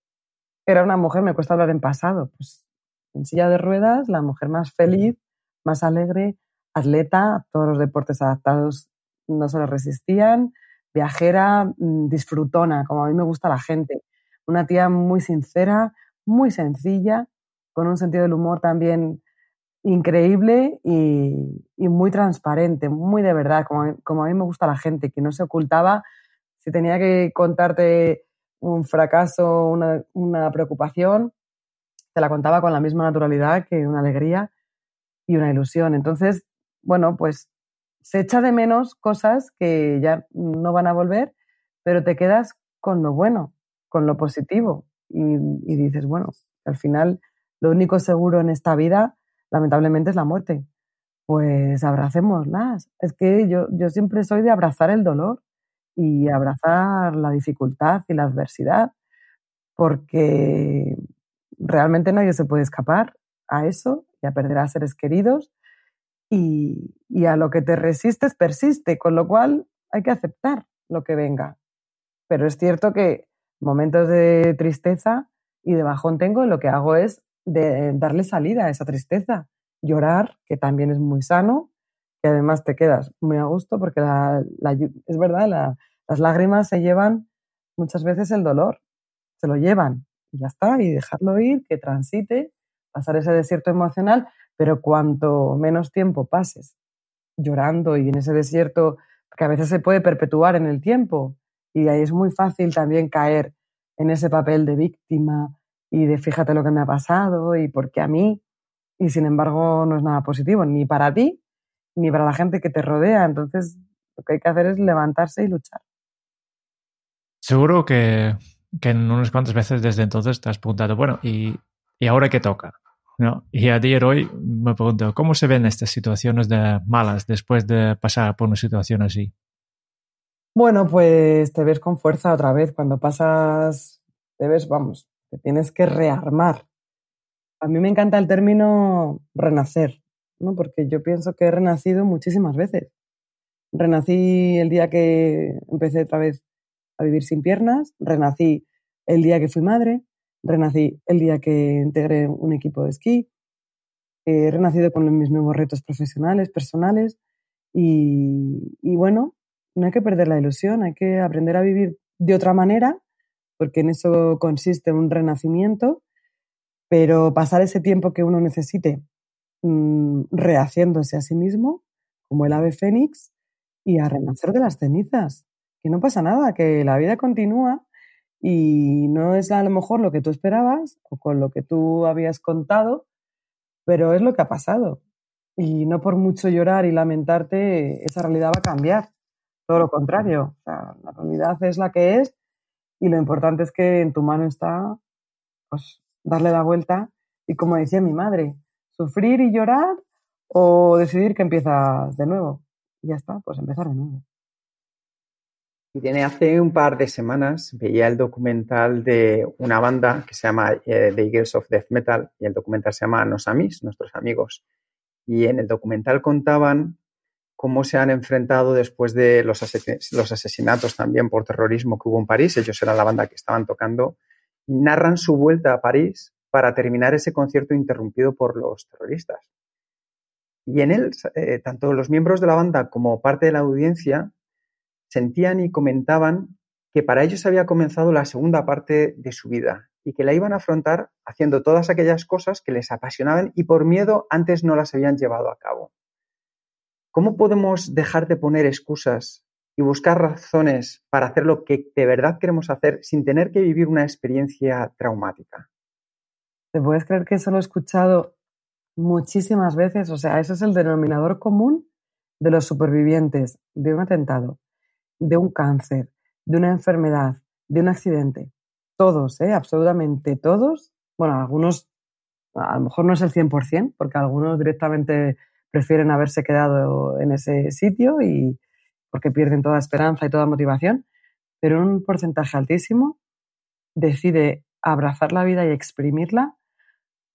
era una mujer, me cuesta hablar en pasado, pues en silla de ruedas, la mujer más feliz, más alegre, atleta, todos los deportes adaptados no se lo resistían, viajera, mm, disfrutona, como a mí me gusta la gente, una tía muy sincera, muy sencilla, con un sentido del humor también increíble y, muy transparente, muy de verdad, como, a mí me gusta la gente, que no se ocultaba. Si tenía que contarte un fracaso, una, preocupación, te la contaba con la misma naturalidad que una alegría y una ilusión. Entonces, bueno, pues se echa de menos cosas que ya no van a volver, pero te quedas con lo bueno, con lo positivo y, y dices, bueno, al final lo único seguro en esta vida lamentablemente es la muerte. Pues abracémoslas. Es que yo, yo siempre soy de abrazar el dolor y abrazar la dificultad y la adversidad, porque realmente nadie se puede escapar a eso y a perder a seres queridos y, y, a lo que te resistes persiste, con lo cual hay que aceptar lo que venga. Pero es cierto que momentos de tristeza y de bajón tengo, lo que hago es de darle salida a esa tristeza. Llorar, que también es muy sano, que además te quedas muy a gusto porque la, es verdad, la, las lágrimas se llevan muchas veces el dolor, se lo llevan y ya está, y dejarlo ir, que transite, pasar ese desierto emocional, pero cuanto menos tiempo pases llorando y en ese desierto, que a veces se puede perpetuar en el tiempo, y ahí es muy fácil también caer en ese papel de víctima, y de fíjate lo que me ha pasado y por qué a mí. Y sin embargo no es nada positivo, ni para ti, ni para la gente que te rodea. Entonces lo que hay que hacer es levantarse y luchar. Seguro que, que en unas cuantas veces desde entonces te has preguntado, bueno, ¿y, y ahora qué toca? ¿No? Y a día de hoy me pregunto, ¿cómo se ven estas situaciones de malas después de pasar por una situación así? Bueno, pues te ves con fuerza otra vez. Cuando pasas, te ves, vamos, te tienes que rearmar. A mí me encanta el término renacer, ¿no? porque yo pienso que he renacido muchísimas veces. Renací el día que empecé otra vez a vivir sin piernas, renací el día que fui madre, renací el día que integré un equipo de esquí, he renacido con mis nuevos retos profesionales, personales y, y bueno, no hay que perder la ilusión, hay que aprender a vivir de otra manera porque en eso consiste un renacimiento, pero pasar ese tiempo que uno necesite mmm, rehaciéndose a sí mismo, como el ave fénix, y a renacer de las cenizas. Que no pasa nada, que la vida continúa y no es a lo mejor lo que tú esperabas o con lo que tú habías contado, pero es lo que ha pasado. Y no por mucho llorar y lamentarte, esa realidad va a cambiar. Todo lo contrario. La realidad es la que es y lo importante es que en tu mano está pues, darle la vuelta y como decía mi madre, sufrir y llorar o decidir que empiezas de nuevo. Y ya está, pues empezar de nuevo. Y tiene hace un par de semanas veía el documental de una banda que se llama eh, The Eagles of Death Metal y el documental se llama Nos Amis, nuestros amigos. Y en el documental contaban cómo se han enfrentado después de los, ases los, asesinatos también por terrorismo que hubo en París. Ellos eran la banda que estaban tocando y narran su vuelta a París para terminar ese concierto interrumpido por los terroristas. Y en él, eh, tanto los miembros de la banda como parte de la audiencia sentían y comentaban que para ellos había comenzado la segunda parte de su vida y que la iban a afrontar haciendo todas aquellas cosas que les apasionaban y por miedo antes no las habían llevado a cabo. ¿Cómo podemos dejar de poner excusas y buscar razones para hacer lo que de verdad queremos hacer sin tener que vivir una experiencia traumática? ¿Te puedes creer que eso lo he escuchado muchísimas veces? O sea, ese es el denominador común de los supervivientes de un atentado, de un cáncer, de una enfermedad, de un accidente. Todos, ¿eh? absolutamente todos. Bueno, algunos, a lo mejor no es el 100%, porque algunos directamente prefieren haberse quedado en ese sitio y porque pierden toda esperanza y toda motivación, pero un porcentaje altísimo decide abrazar la vida y exprimirla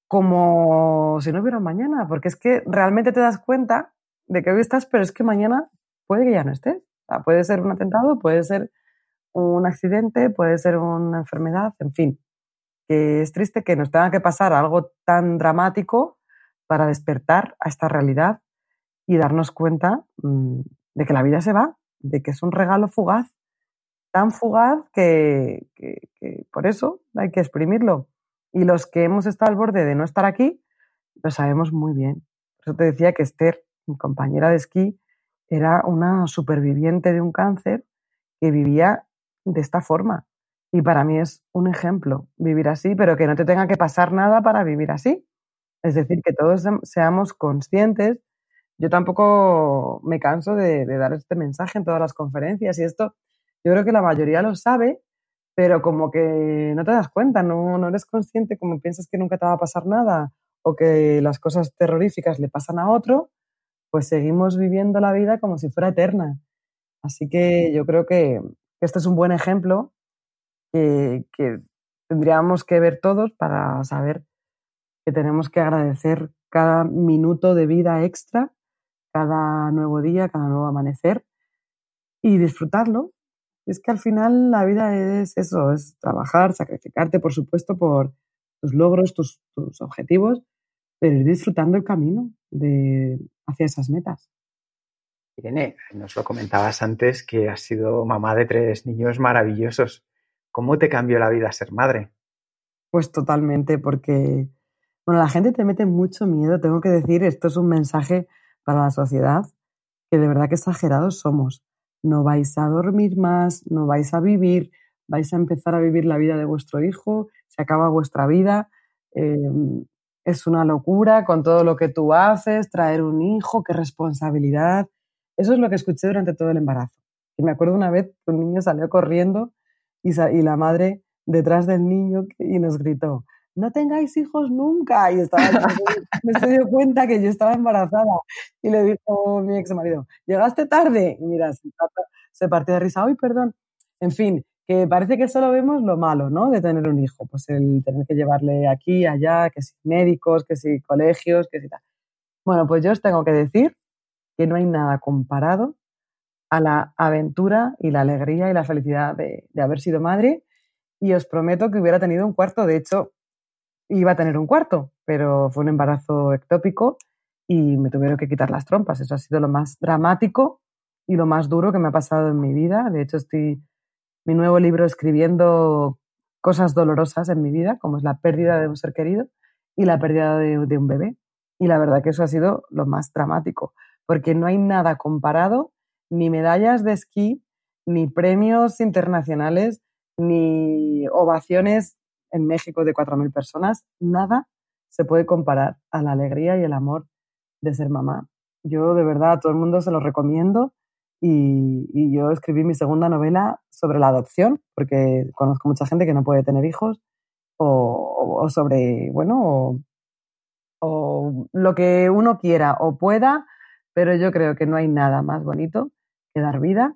como si no hubiera mañana, porque es que realmente te das cuenta de que hoy estás, pero es que mañana puede que ya no estés. puede ser un atentado, puede ser un accidente, puede ser una enfermedad, en fin. Que es triste que nos tenga que pasar algo tan dramático para despertar a esta realidad y darnos cuenta mm, de que la vida se va, de que es un regalo fugaz, tan fugaz que, por eso hay que exprimirlo. Y los que hemos estado al borde de no estar aquí, lo sabemos muy bien. Por eso te decía que Esther, mi compañera de esquí, era una superviviente de un cáncer que vivía de esta forma. Y para mí es un ejemplo vivir así, pero que no te tenga que pasar nada para vivir así. Es decir, que todos seamos conscientes. Yo tampoco me canso de, dar este mensaje en todas las conferencias y esto yo creo que la mayoría lo sabe, pero como que no te das cuenta, no, no eres consciente, como piensas que nunca te va a pasar nada o que las cosas terroríficas le pasan a otro, pues seguimos viviendo la vida como si fuera eterna. Así que yo creo que, este es un buen ejemplo que, tendríamos que ver todos para saber que tenemos que agradecer cada minuto de vida extra, cada nuevo día, cada nuevo amanecer y disfrutarlo. Es que al final la vida es eso, es trabajar, sacrificarte, por supuesto, por tus logros, tus, tus objetivos, pero ir disfrutando el camino de, hacia esas metas. Irene, nos lo comentabas antes que has sido mamá de tres niños maravillosos. ¿Cómo te cambió la vida ser madre? Pues totalmente, porque bueno, la gente te mete mucho miedo, tengo que decir, esto es un mensaje para la sociedad, que de verdad que exagerados somos. No vais a dormir más, no vais a vivir, vais a empezar a vivir la vida de vuestro hijo, se acaba vuestra vida, em, es una locura con todo lo que tú haces, traer un hijo, qué responsabilidad, eso es lo que escuché durante todo el embarazo. Y me acuerdo una vez que un niño salió corriendo y, y la madre detrás del niño y nos gritó, no tengáis hijos nunca. Y estaba, me se dio cuenta que yo estaba embarazada. Y le dijo mi ex marido, llegaste tarde. Y mira, se, partió de risa, ¡ay, perdón! En fin, que parece que solo vemos lo malo, ¿no? De tener un hijo. Pues el tener que llevarle aquí, allá, que si médicos, que si colegios, que si tal. Bueno, pues yo os tengo que decir que no hay nada comparado a la aventura y la alegría y la felicidad de, haber sido madre. Y os prometo que hubiera tenido un cuarto. De hecho, iba a tener un cuarto, pero fue un embarazo ectópico y me tuvieron que quitar las trompas. Eso ha sido lo más dramático y lo más duro que me ha pasado en mi vida. De hecho, estoy mi nuevo libro escribiendo cosas dolorosas en mi vida, como es la pérdida de un ser querido y la pérdida de un bebé. Y la verdad que eso ha sido lo más dramático porque no hay nada comparado, ni medallas de esquí, ni premios internacionales, ni ovaciones en México de 4.000 personas, nada se puede comparar a la alegría y el amor de ser mamá. Yo de verdad a todo el mundo se lo recomiendo y, yo escribí mi segunda novela sobre la adopción, porque conozco mucha gente que no puede tener hijos, o, sobre, bueno, o lo que uno quiera o pueda pero yo creo que no hay nada más bonito que dar vida,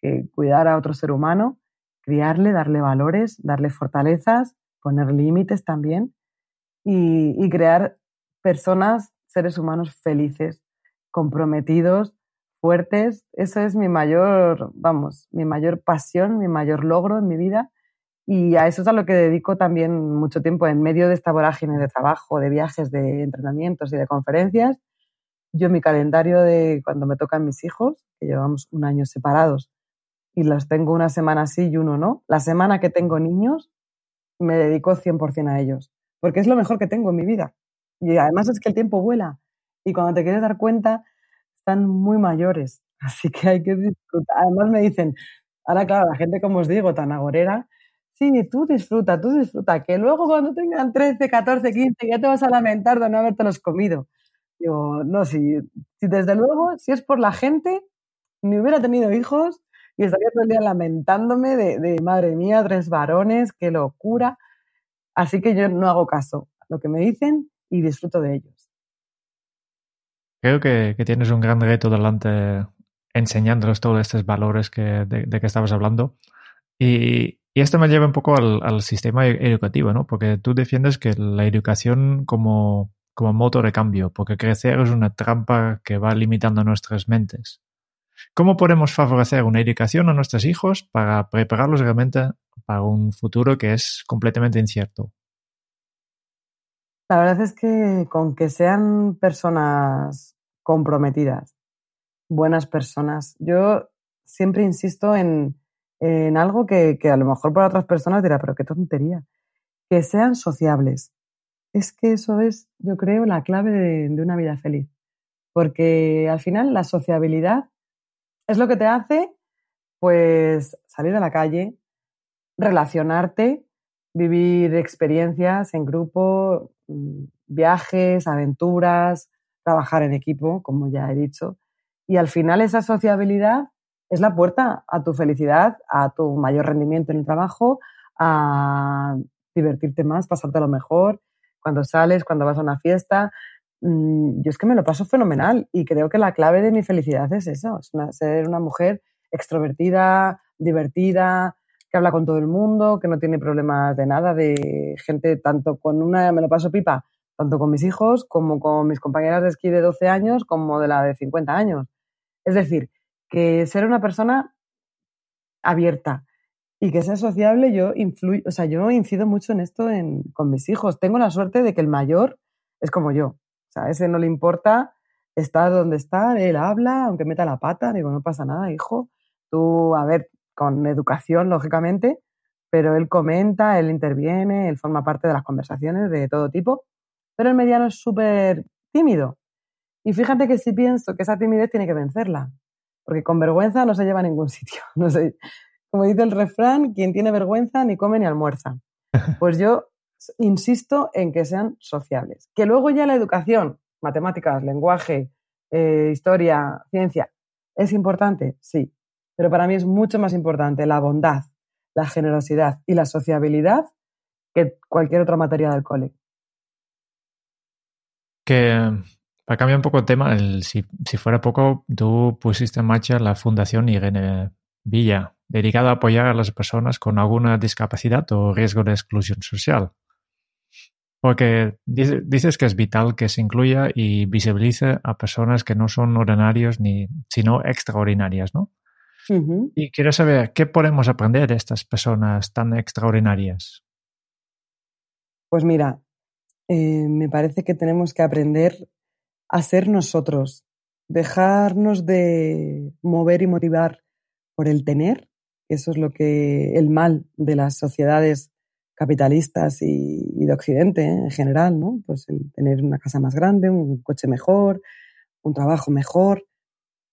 que cuidar a otro ser humano, criarle, darle valores, darle fortalezas, poner límites también y, crear personas, seres humanos felices, comprometidos, fuertes. Eso es mi mayor, vamos, mi mayor pasión, mi mayor logro en mi vida. Y a eso es a lo que dedico también mucho tiempo en medio de esta vorágine de trabajo, de viajes, de entrenamientos y de conferencias yo mi calendario de cuando me tocan mis hijos, que llevamos un año separados y los tengo una semana sí y uno no. La semana que tengo niños, me dedico 100% a ellos, porque es lo mejor que tengo en mi vida. Y además es que el tiempo vuela. Y cuando te quieres dar cuenta, están muy mayores. Así que hay que disfrutar. Además me dicen, ahora claro, la gente, como os digo, tan agorera, sí, tú disfruta, tú disfruta, que luego cuando tengan 13, 14, 15, ya te vas a lamentar de no haberte los comido. Digo, no, si, si desde luego, si es por la gente, ni hubiera tenido hijos y estaría todo el día lamentándome de, de madre mía, tres varones, qué locura. Así que yo no hago caso lo que me dicen y disfruto de ellos. Creo que, que tienes un gran reto delante enseñándoles todos estos valores que, de, de que estabas hablando. Y, y, esto me lleva un poco al, al, sistema e-, educativo, ¿no? Porque tú defiendes que la educación como, como motor de cambio, porque crecer es una trampa que va limitando nuestras mentes. ¿Cómo podemos favorecer una educación a nuestros hijos para prepararlos realmente para un futuro que es completamente incierto? La verdad es que con que sean personas comprometidas, buenas personas, yo siempre insisto en, en algo que, que, a lo mejor para otras personas dirá, pero qué tontería, que sean sociables. Es que eso es, yo creo, la clave de, de una vida feliz. Porque al final la sociabilidad es lo que te hace, pues, salir a la calle, relacionarte, vivir experiencias en grupo, mm, viajes, aventuras, trabajar en equipo, como ya he dicho. Y al final esa sociabilidad es la puerta a tu felicidad, a tu mayor rendimiento en el trabajo, a divertirte más, pasarte lo mejor, cuando sales, cuando vas a una fiesta. Mm, yo es que me lo paso fenomenal y creo que la clave de mi felicidad es eso, ser una mujer extrovertida, divertida, que habla con todo el mundo, que no tiene problemas de nada, de gente tanto con una, me lo paso pipa, tanto con mis hijos como con mis compañeras de esquí de 12 años como de la de 50 años. Es decir, que ser una persona abierta y que sea sociable, yo influyo, o sea, yo incido mucho en esto en, con mis hijos. Tengo la suerte de que el mayor es como yo. O sea, a ese no le importa estar donde está, él habla, aunque meta la pata, digo, no pasa nada, hijo. Tú, a ver, con educación, lógicamente, pero él comenta, él interviene, él forma parte de las conversaciones de todo tipo, pero el mediano es súper tímido. Y fíjate que si pienso que esa timidez tiene que vencerla, porque con vergüenza no se lleva a ningún sitio. No sé, como dice el refrán, quien tiene vergüenza ni come ni almuerza. Pues yo insisto en que sean sociables. Que luego ya la educación, matemáticas, lenguaje, eh, historia, ciencia, ¿es importante? Sí, pero para mí es mucho más importante la bondad, la generosidad y la sociabilidad que cualquier otra materia del cole. Que para cambiar un poco el tema, si, si, fuera poco, tú pusiste en marcha la Fundación Irene Villa, dedicada a apoyar a las personas con alguna discapacidad o riesgo de exclusión social. Porque dices que es vital que se incluya y visibilice a personas que no son ordinarios ni, sino extraordinarias, ¿no? Y quiero saber, ¿qué podemos aprender de estas personas tan extraordinarias? Pues mira, eh, me parece que tenemos que aprender a ser nosotros, dejarnos de mover y motivar por el tener, eso es lo que el mal de las sociedades capitalistas y, de Occidente ¿eh? en general, ¿no? Pues el tener una casa más grande, un coche mejor, un trabajo mejor.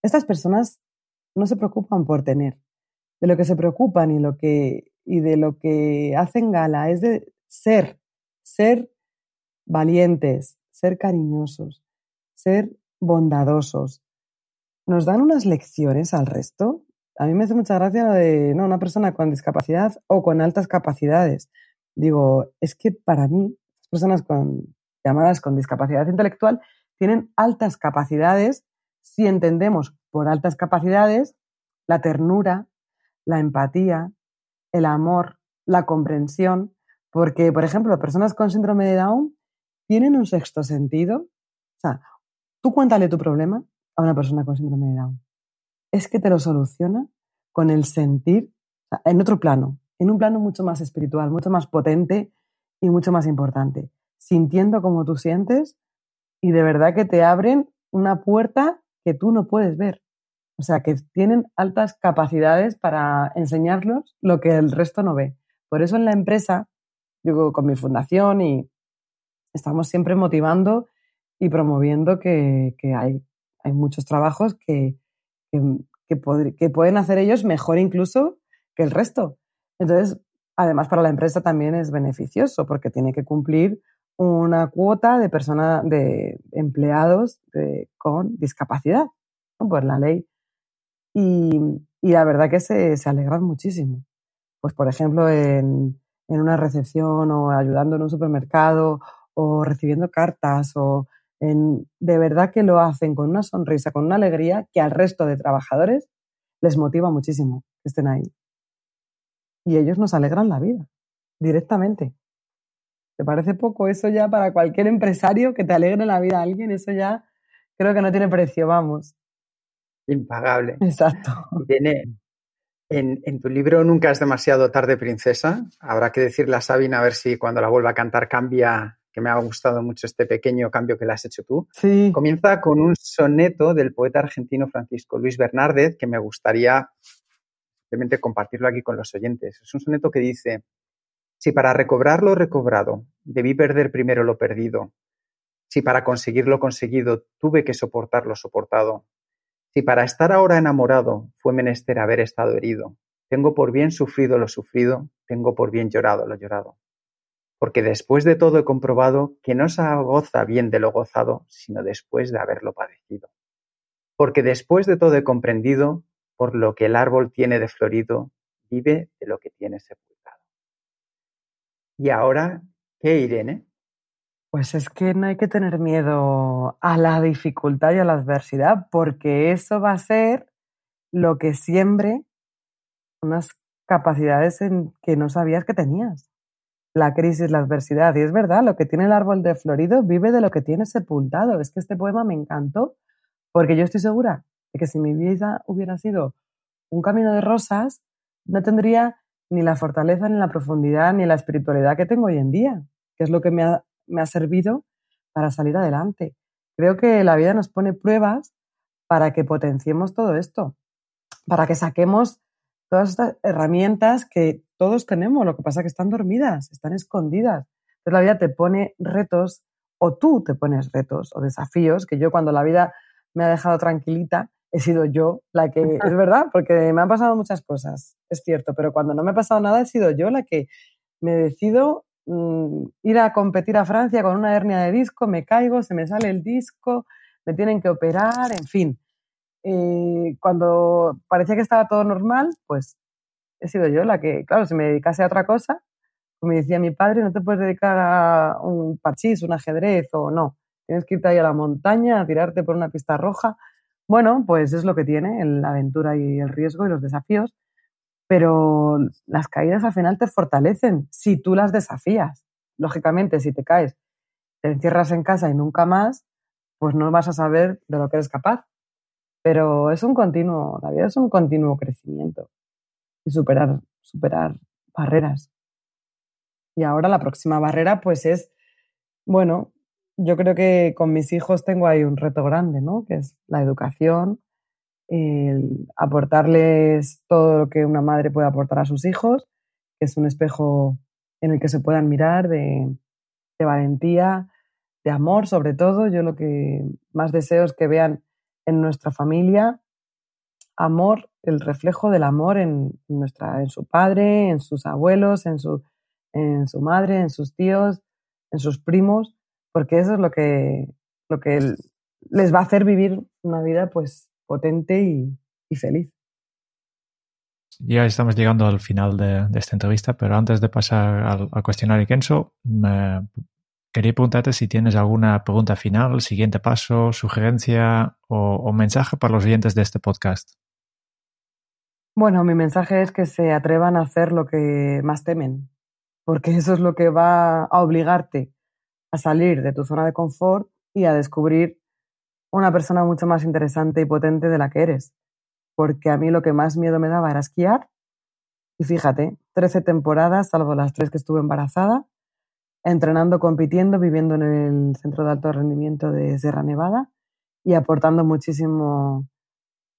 Estas personas no se preocupan por tener. De lo que se preocupan y, lo que, y de lo que hacen gala es de ser, ser valientes, ser cariñosos, ser bondadosos. Nos dan unas lecciones al resto. A mí me hace mucha gracia lo de no, una persona con discapacidad o con altas capacidades. Digo, es que para mí, las personas con, llamadas con discapacidad intelectual tienen altas capacidades si entendemos por altas capacidades la ternura, la empatía, el amor, la comprensión, porque, por ejemplo, personas con síndrome de Down tienen un sexto sentido. O sea, tú cuéntale tu problema a una persona con síndrome de Down. Es que te lo soluciona con el sentir en otro plano, en un plano mucho más espiritual, mucho más potente y mucho más importante, sintiendo como tú sientes y de verdad que te abren una puerta que tú no puedes ver O sea, que tienen altas capacidades para enseñarlos lo que el resto no ve. Por eso en la empresa, yo con mi fundación y estamos siempre motivando y promoviendo que, hay, muchos trabajos que, que, pueden hacer ellos mejor incluso que el resto. Entonces, además para la empresa también es beneficioso porque tiene que cumplir una cuota de personas, de empleados con discapacidad, por la ley. Y, la verdad que se, se, alegran muchísimo. Pues, por ejemplo, en, en, una recepción o ayudando en un supermercado o recibiendo cartas o en, de verdad que lo hacen con una sonrisa, con una alegría que al resto de trabajadores les motiva muchísimo que estén ahí. Y ellos nos alegran la vida, directamente. ¿Te parece poco eso ya para cualquier empresario que te alegre la vida a alguien? Eso ya creo que no tiene precio, vamos. Impagable. Exacto. Tiene, en, en, tu libro Nunca es demasiado tarde, princesa. Habrá que decirle a Sabina a ver si cuando la vuelva a cantar cambia, que me ha gustado mucho este pequeño cambio que le has hecho tú. Sí. Comienza con un soneto del poeta argentino Francisco Luis Bernárdez que me gustaría simplemente compartirlo aquí con los oyentes. Es un soneto que dice, si para recobrar lo recobrado debí perder primero lo perdido, si para conseguir lo conseguido tuve que soportar lo soportado, si para estar ahora enamorado fue menester haber estado herido, tengo por bien sufrido lo sufrido, tengo por bien llorado lo llorado. Porque después de todo he comprobado que no se goza bien de lo gozado, sino después de haberlo padecido. Porque después de todo he comprendido, por lo que el árbol tiene de florido, vive de lo que tiene sepultado. ¿Y ahora qué, Irene? Pues es que no hay que tener miedo a la dificultad y a la adversidad, porque eso va a ser lo que siembre unas capacidades en que no sabías que tenías. La crisis, la adversidad. Y es verdad, lo que tiene el árbol de florido vive de lo que tiene sepultado. Es que este poema me encantó, porque yo estoy segura que si mi vida hubiera sido un camino de rosas, no tendría ni la fortaleza, ni la profundidad, ni la espiritualidad que tengo hoy en día, que es lo que me ha, me ha servido para salir adelante. Creo que la vida nos pone pruebas para que potenciemos todo esto, para que saquemos todas estas herramientas que todos tenemos, lo que pasa es que están dormidas, están escondidas. Entonces la vida te pone retos o tú te pones retos o desafíos que yo cuando la vida me ha dejado tranquilita, he sido yo la que, es verdad, porque me han pasado muchas cosas, es cierto, pero cuando no me ha pasado nada he sido yo la que me decido mm, ir a competir a Francia con una hernia de disco, me caigo, se me sale el disco, me tienen que operar, en fin. Eh, cuando parecía que estaba todo normal, pues he sido yo la que, claro, si me dedicase a otra cosa, como me decía mi padre, no te puedes dedicar a un parchís, un ajedrez o no. Tienes que irte ahí a la montaña, a tirarte por una pista roja. Bueno, pues es lo que tiene la aventura y el riesgo y los desafíos, pero las caídas al final te fortalecen si tú las desafías. Lógicamente, si te caes, te encierras en casa y nunca más, pues no vas a saber de lo que eres capaz. Pero es un continuo, la vida es un continuo crecimiento y superar, superar barreras. Y ahora la próxima barrera, pues es, bueno, yo creo que con mis hijos tengo ahí un reto grande, ¿no? Que es la educación, el aportarles todo lo que una madre puede aportar a sus hijos, que es un espejo en el que se puedan mirar de, de valentía, de amor sobre todo. Yo lo que más deseo es que vean en nuestra familia amor, el reflejo del amor en, nuestra, en su padre, en sus abuelos, en su, en su madre, en sus tíos, en sus primos porque eso es lo que, lo que les va a hacer vivir una vida pues potente y, feliz. Ya estamos llegando al final de, esta entrevista, pero antes de pasar al, cuestionario Kenso, me quería preguntarte si tienes alguna pregunta final, siguiente paso, sugerencia o, o mensaje para los oyentes de este podcast. Bueno, mi mensaje es que se atrevan a hacer lo que más temen, porque eso es lo que va a obligarte a salir de tu zona de confort y a descubrir una persona mucho más interesante y potente de la que eres. Porque a mí lo que más miedo me daba era esquiar. Y fíjate, 13 temporadas, salvo las tres que estuve embarazada, entrenando, compitiendo, viviendo en el centro de alto rendimiento de Sierra Nevada y aportando muchísimo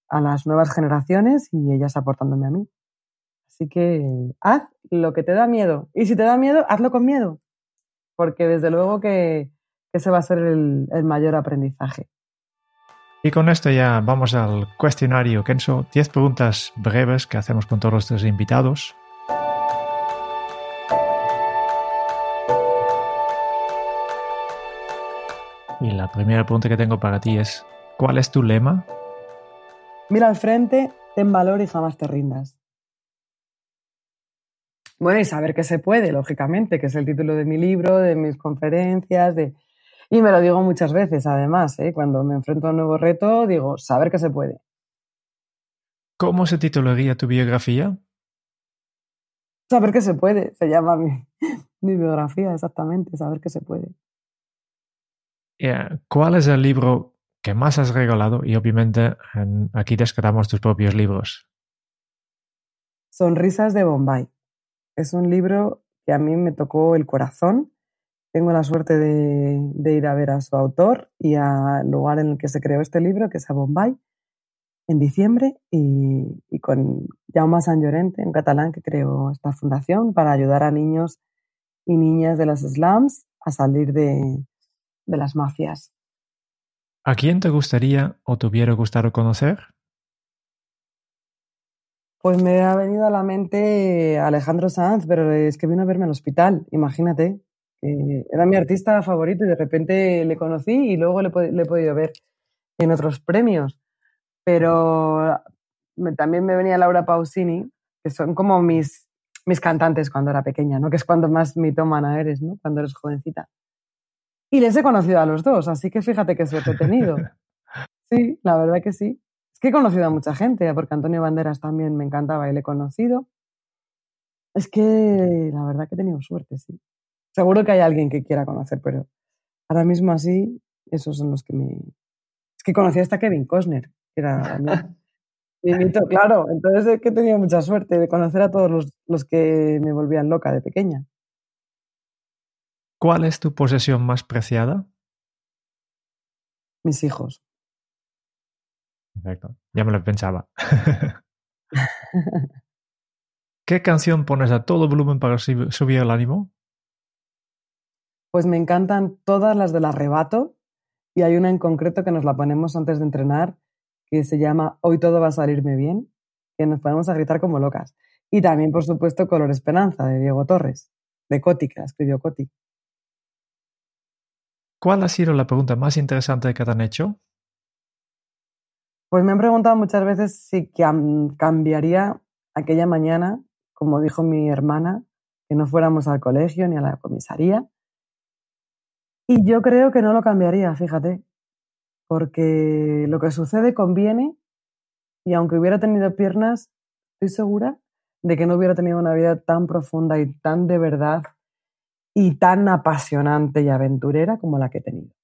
a las nuevas generaciones y ellas aportándome a mí. Así que haz lo que te da miedo. Y si te da miedo, hazlo con miedo. Porque desde luego que, ese va a ser el, el mayor aprendizaje. Y con esto ya vamos al cuestionario Kenso. Diez preguntas breves que hacemos con todos nuestros invitados. Y la primera pregunta que tengo para ti es, ¿cuál es tu lema? Mira al frente, ten valor y jamás te rindas. Bueno, y saber que se puede, lógicamente, que es el título de mi libro, de mis conferencias, de... Y me lo digo muchas veces, además, ¿eh? cuando me enfrento a un nuevo reto, digo, saber que se puede. ¿Cómo se titularía tu biografía? Saber que se puede, se llama mi, mi biografía, exactamente, saber que se puede. ¿Cuál es el libro que más has regalado? Y obviamente aquí descartamos tus propios libros. Sonrisas de Bombay. Es un libro que a mí me tocó el corazón. Tengo la suerte de, ir a ver a su autor y al lugar en el que se creó este libro, que es a Bombay, en diciembre, y, con Jaume San Llorente, en catalán, que creó esta fundación para ayudar a niños y niñas de los slums a salir de, de las mafias. ¿A quién te gustaría o te hubiera gustado conocer? Pues me ha venido a la mente Alejandro Sanz, pero es que vino a verme al hospital, imagínate. era mi artista favorito y de repente le conocí y luego le, he podido ver en otros premios. Pero también me venía Laura Pausini, que son como mis, mis cantantes cuando era pequeña, ¿no? Que es cuando más mitómana eres, ¿no? Cuando eres jovencita. Y les he conocido a los dos, así que fíjate qué suerte he tenido. Sí, la verdad que sí. Es que he conocido a mucha gente, porque Antonio Banderas también me encantaba y le he conocido. Es que la verdad que he tenido suerte, sí. Seguro que hay alguien que quiera conocer, pero ahora mismo así, esos son los que me... Es que conocí hasta Kevin Costner, que era mi, mito, claro. Entonces es que he tenido mucha suerte de conocer a todos los, los que me volvían loca de pequeña. ¿Cuál es tu posesión más preciada? Mis hijos. Perfecto, ya me lo pensaba. ¿Qué canción pones a todo volumen para subir el ánimo? Pues me encantan todas las del arrebato y hay una en concreto que nos la ponemos antes de entrenar que se llama Hoy todo va a salirme bien, que nos ponemos a gritar como locas. Y también, por supuesto, Color Esperanza de Diego Torres, de Coti, que la escribió Coti. ¿Cuál ha sido la pregunta más interesante que te han hecho? Pues me han preguntado muchas veces si cambiaría aquella mañana, como dijo mi hermana, que no fuéramos al colegio ni a la comisaría. Y yo creo que no lo cambiaría, fíjate, porque lo que sucede conviene y aunque hubiera tenido piernas, estoy segura de que no hubiera tenido una vida tan profunda y tan de verdad y tan apasionante y aventurera como la que he tenido.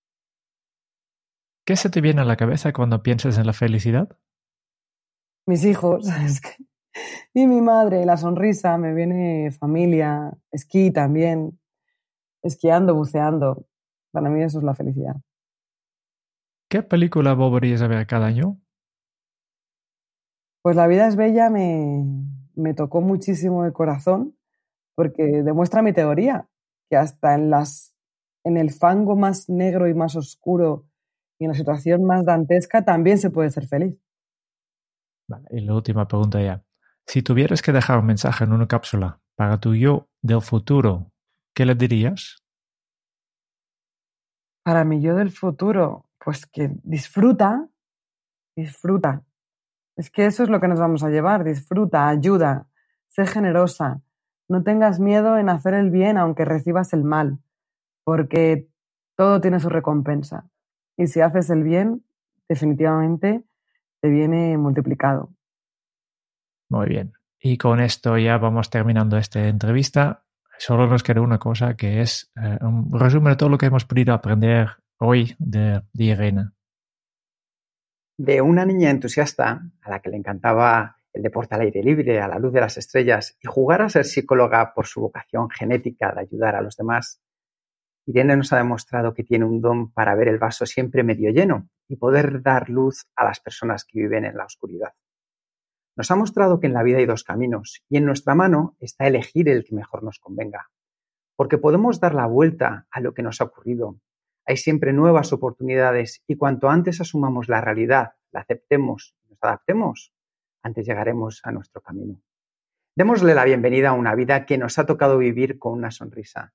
¿Qué se te viene a la cabeza cuando piensas en la felicidad? Mis hijos, y mi madre, la sonrisa, me viene familia, esquí también, esquiando, buceando. Para mí eso es la felicidad. ¿Qué película volverías a ver cada año? Pues La vida es bella me, me tocó muchísimo el corazón porque demuestra mi teoría, que hasta en, las, en el fango más negro y más oscuro y en la situación más dantesca también se puede ser feliz. Vale, y la última pregunta ya. Si tuvieras que dejar un mensaje en una cápsula para tu yo del futuro, ¿qué le dirías? Para mi yo del futuro, pues que disfruta, disfruta. Es que eso es lo que nos vamos a llevar, disfruta, ayuda, sé generosa, no tengas miedo en hacer el bien aunque recibas el mal, porque todo tiene su recompensa. Y si haces el bien, definitivamente te viene multiplicado. Muy bien. Y con esto ya vamos terminando esta entrevista. Solo nos queda una cosa que es eh, un resumen de todo lo que hemos podido aprender hoy de, de Irene. De una niña entusiasta a la que le encantaba el deporte al aire libre, a la luz de las estrellas y jugar a ser psicóloga por su vocación genética de ayudar a los demás, Irene nos ha demostrado que tiene un don para ver el vaso siempre medio lleno y poder dar luz a las personas que viven en la oscuridad. Nos ha mostrado que en la vida hay dos caminos y en nuestra mano está elegir el que mejor nos convenga. Porque podemos dar la vuelta a lo que nos ha ocurrido. Hay siempre nuevas oportunidades y cuanto antes asumamos la realidad, la aceptemos y nos adaptemos, antes llegaremos a nuestro camino. Démosle la bienvenida a una vida que nos ha tocado vivir con una sonrisa,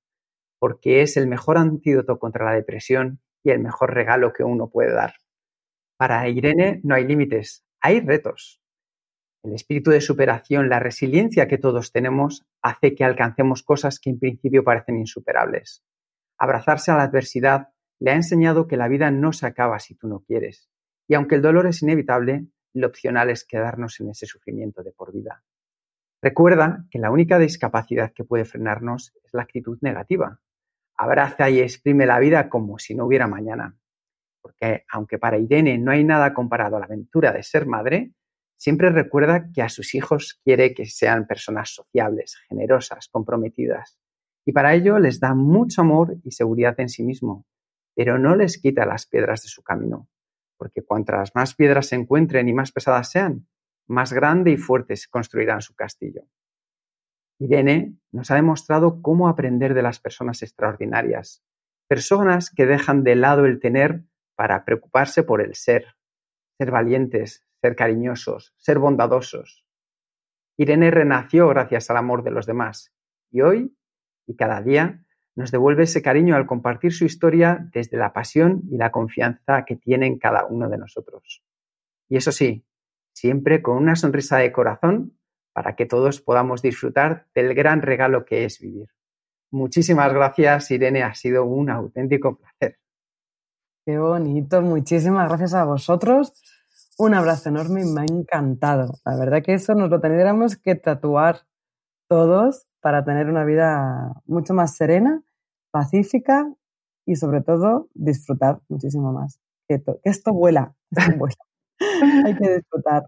porque es el mejor antídoto contra la depresión y el mejor regalo que uno puede dar. Para Irene no hay límites, hay retos. El espíritu de superación, la resiliencia que todos tenemos, hace que alcancemos cosas que en principio parecen insuperables. Abrazarse a la adversidad le ha enseñado que la vida no se acaba si tú no quieres. Y aunque el dolor es inevitable, lo opcional es quedarnos en ese sufrimiento de por vida. Recuerda que la única discapacidad que puede frenarnos es la actitud negativa. Abraza y exprime la vida como si no hubiera mañana. Porque aunque para Irene no hay nada comparado a la aventura de ser madre, siempre recuerda que a sus hijos quiere que sean personas sociables, generosas, comprometidas. Y para ello les da mucho amor y seguridad en sí mismo, pero no les quita las piedras de su camino, porque cuantas más piedras se encuentren y más pesadas sean, más grande y fuerte se construirán su castillo. Irene nos ha demostrado cómo aprender de las personas extraordinarias, personas que dejan de lado el tener para preocuparse por el ser, ser valientes, ser cariñosos, ser bondadosos. Irene renació gracias al amor de los demás y hoy y cada día nos devuelve ese cariño al compartir su historia desde la pasión y la confianza que tiene en cada uno de nosotros. Y eso sí, siempre con una sonrisa de corazón para que todos podamos disfrutar del gran regalo que es vivir. Muchísimas gracias, Irene, ha sido un auténtico placer. Qué bonito, muchísimas gracias a vosotros. Un abrazo enorme y me ha encantado. La verdad que eso nos lo tendríamos que tatuar todos para tener una vida mucho más serena, pacífica y sobre todo disfrutar muchísimo más. Que, esto vuela, esto vuela. Hay que disfrutar.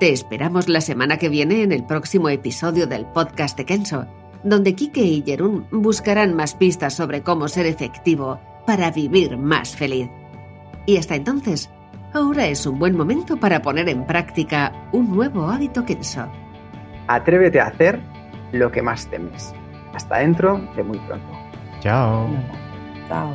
Te esperamos la semana que viene en el próximo episodio del podcast de Kenso, donde Kike y Jerún buscarán más pistas sobre cómo ser efectivo para vivir más feliz. Y hasta entonces, ahora es un buen momento para poner en práctica un nuevo hábito Kenso. Atrévete a hacer lo que más temes. Hasta dentro de muy pronto. Chao. Chao.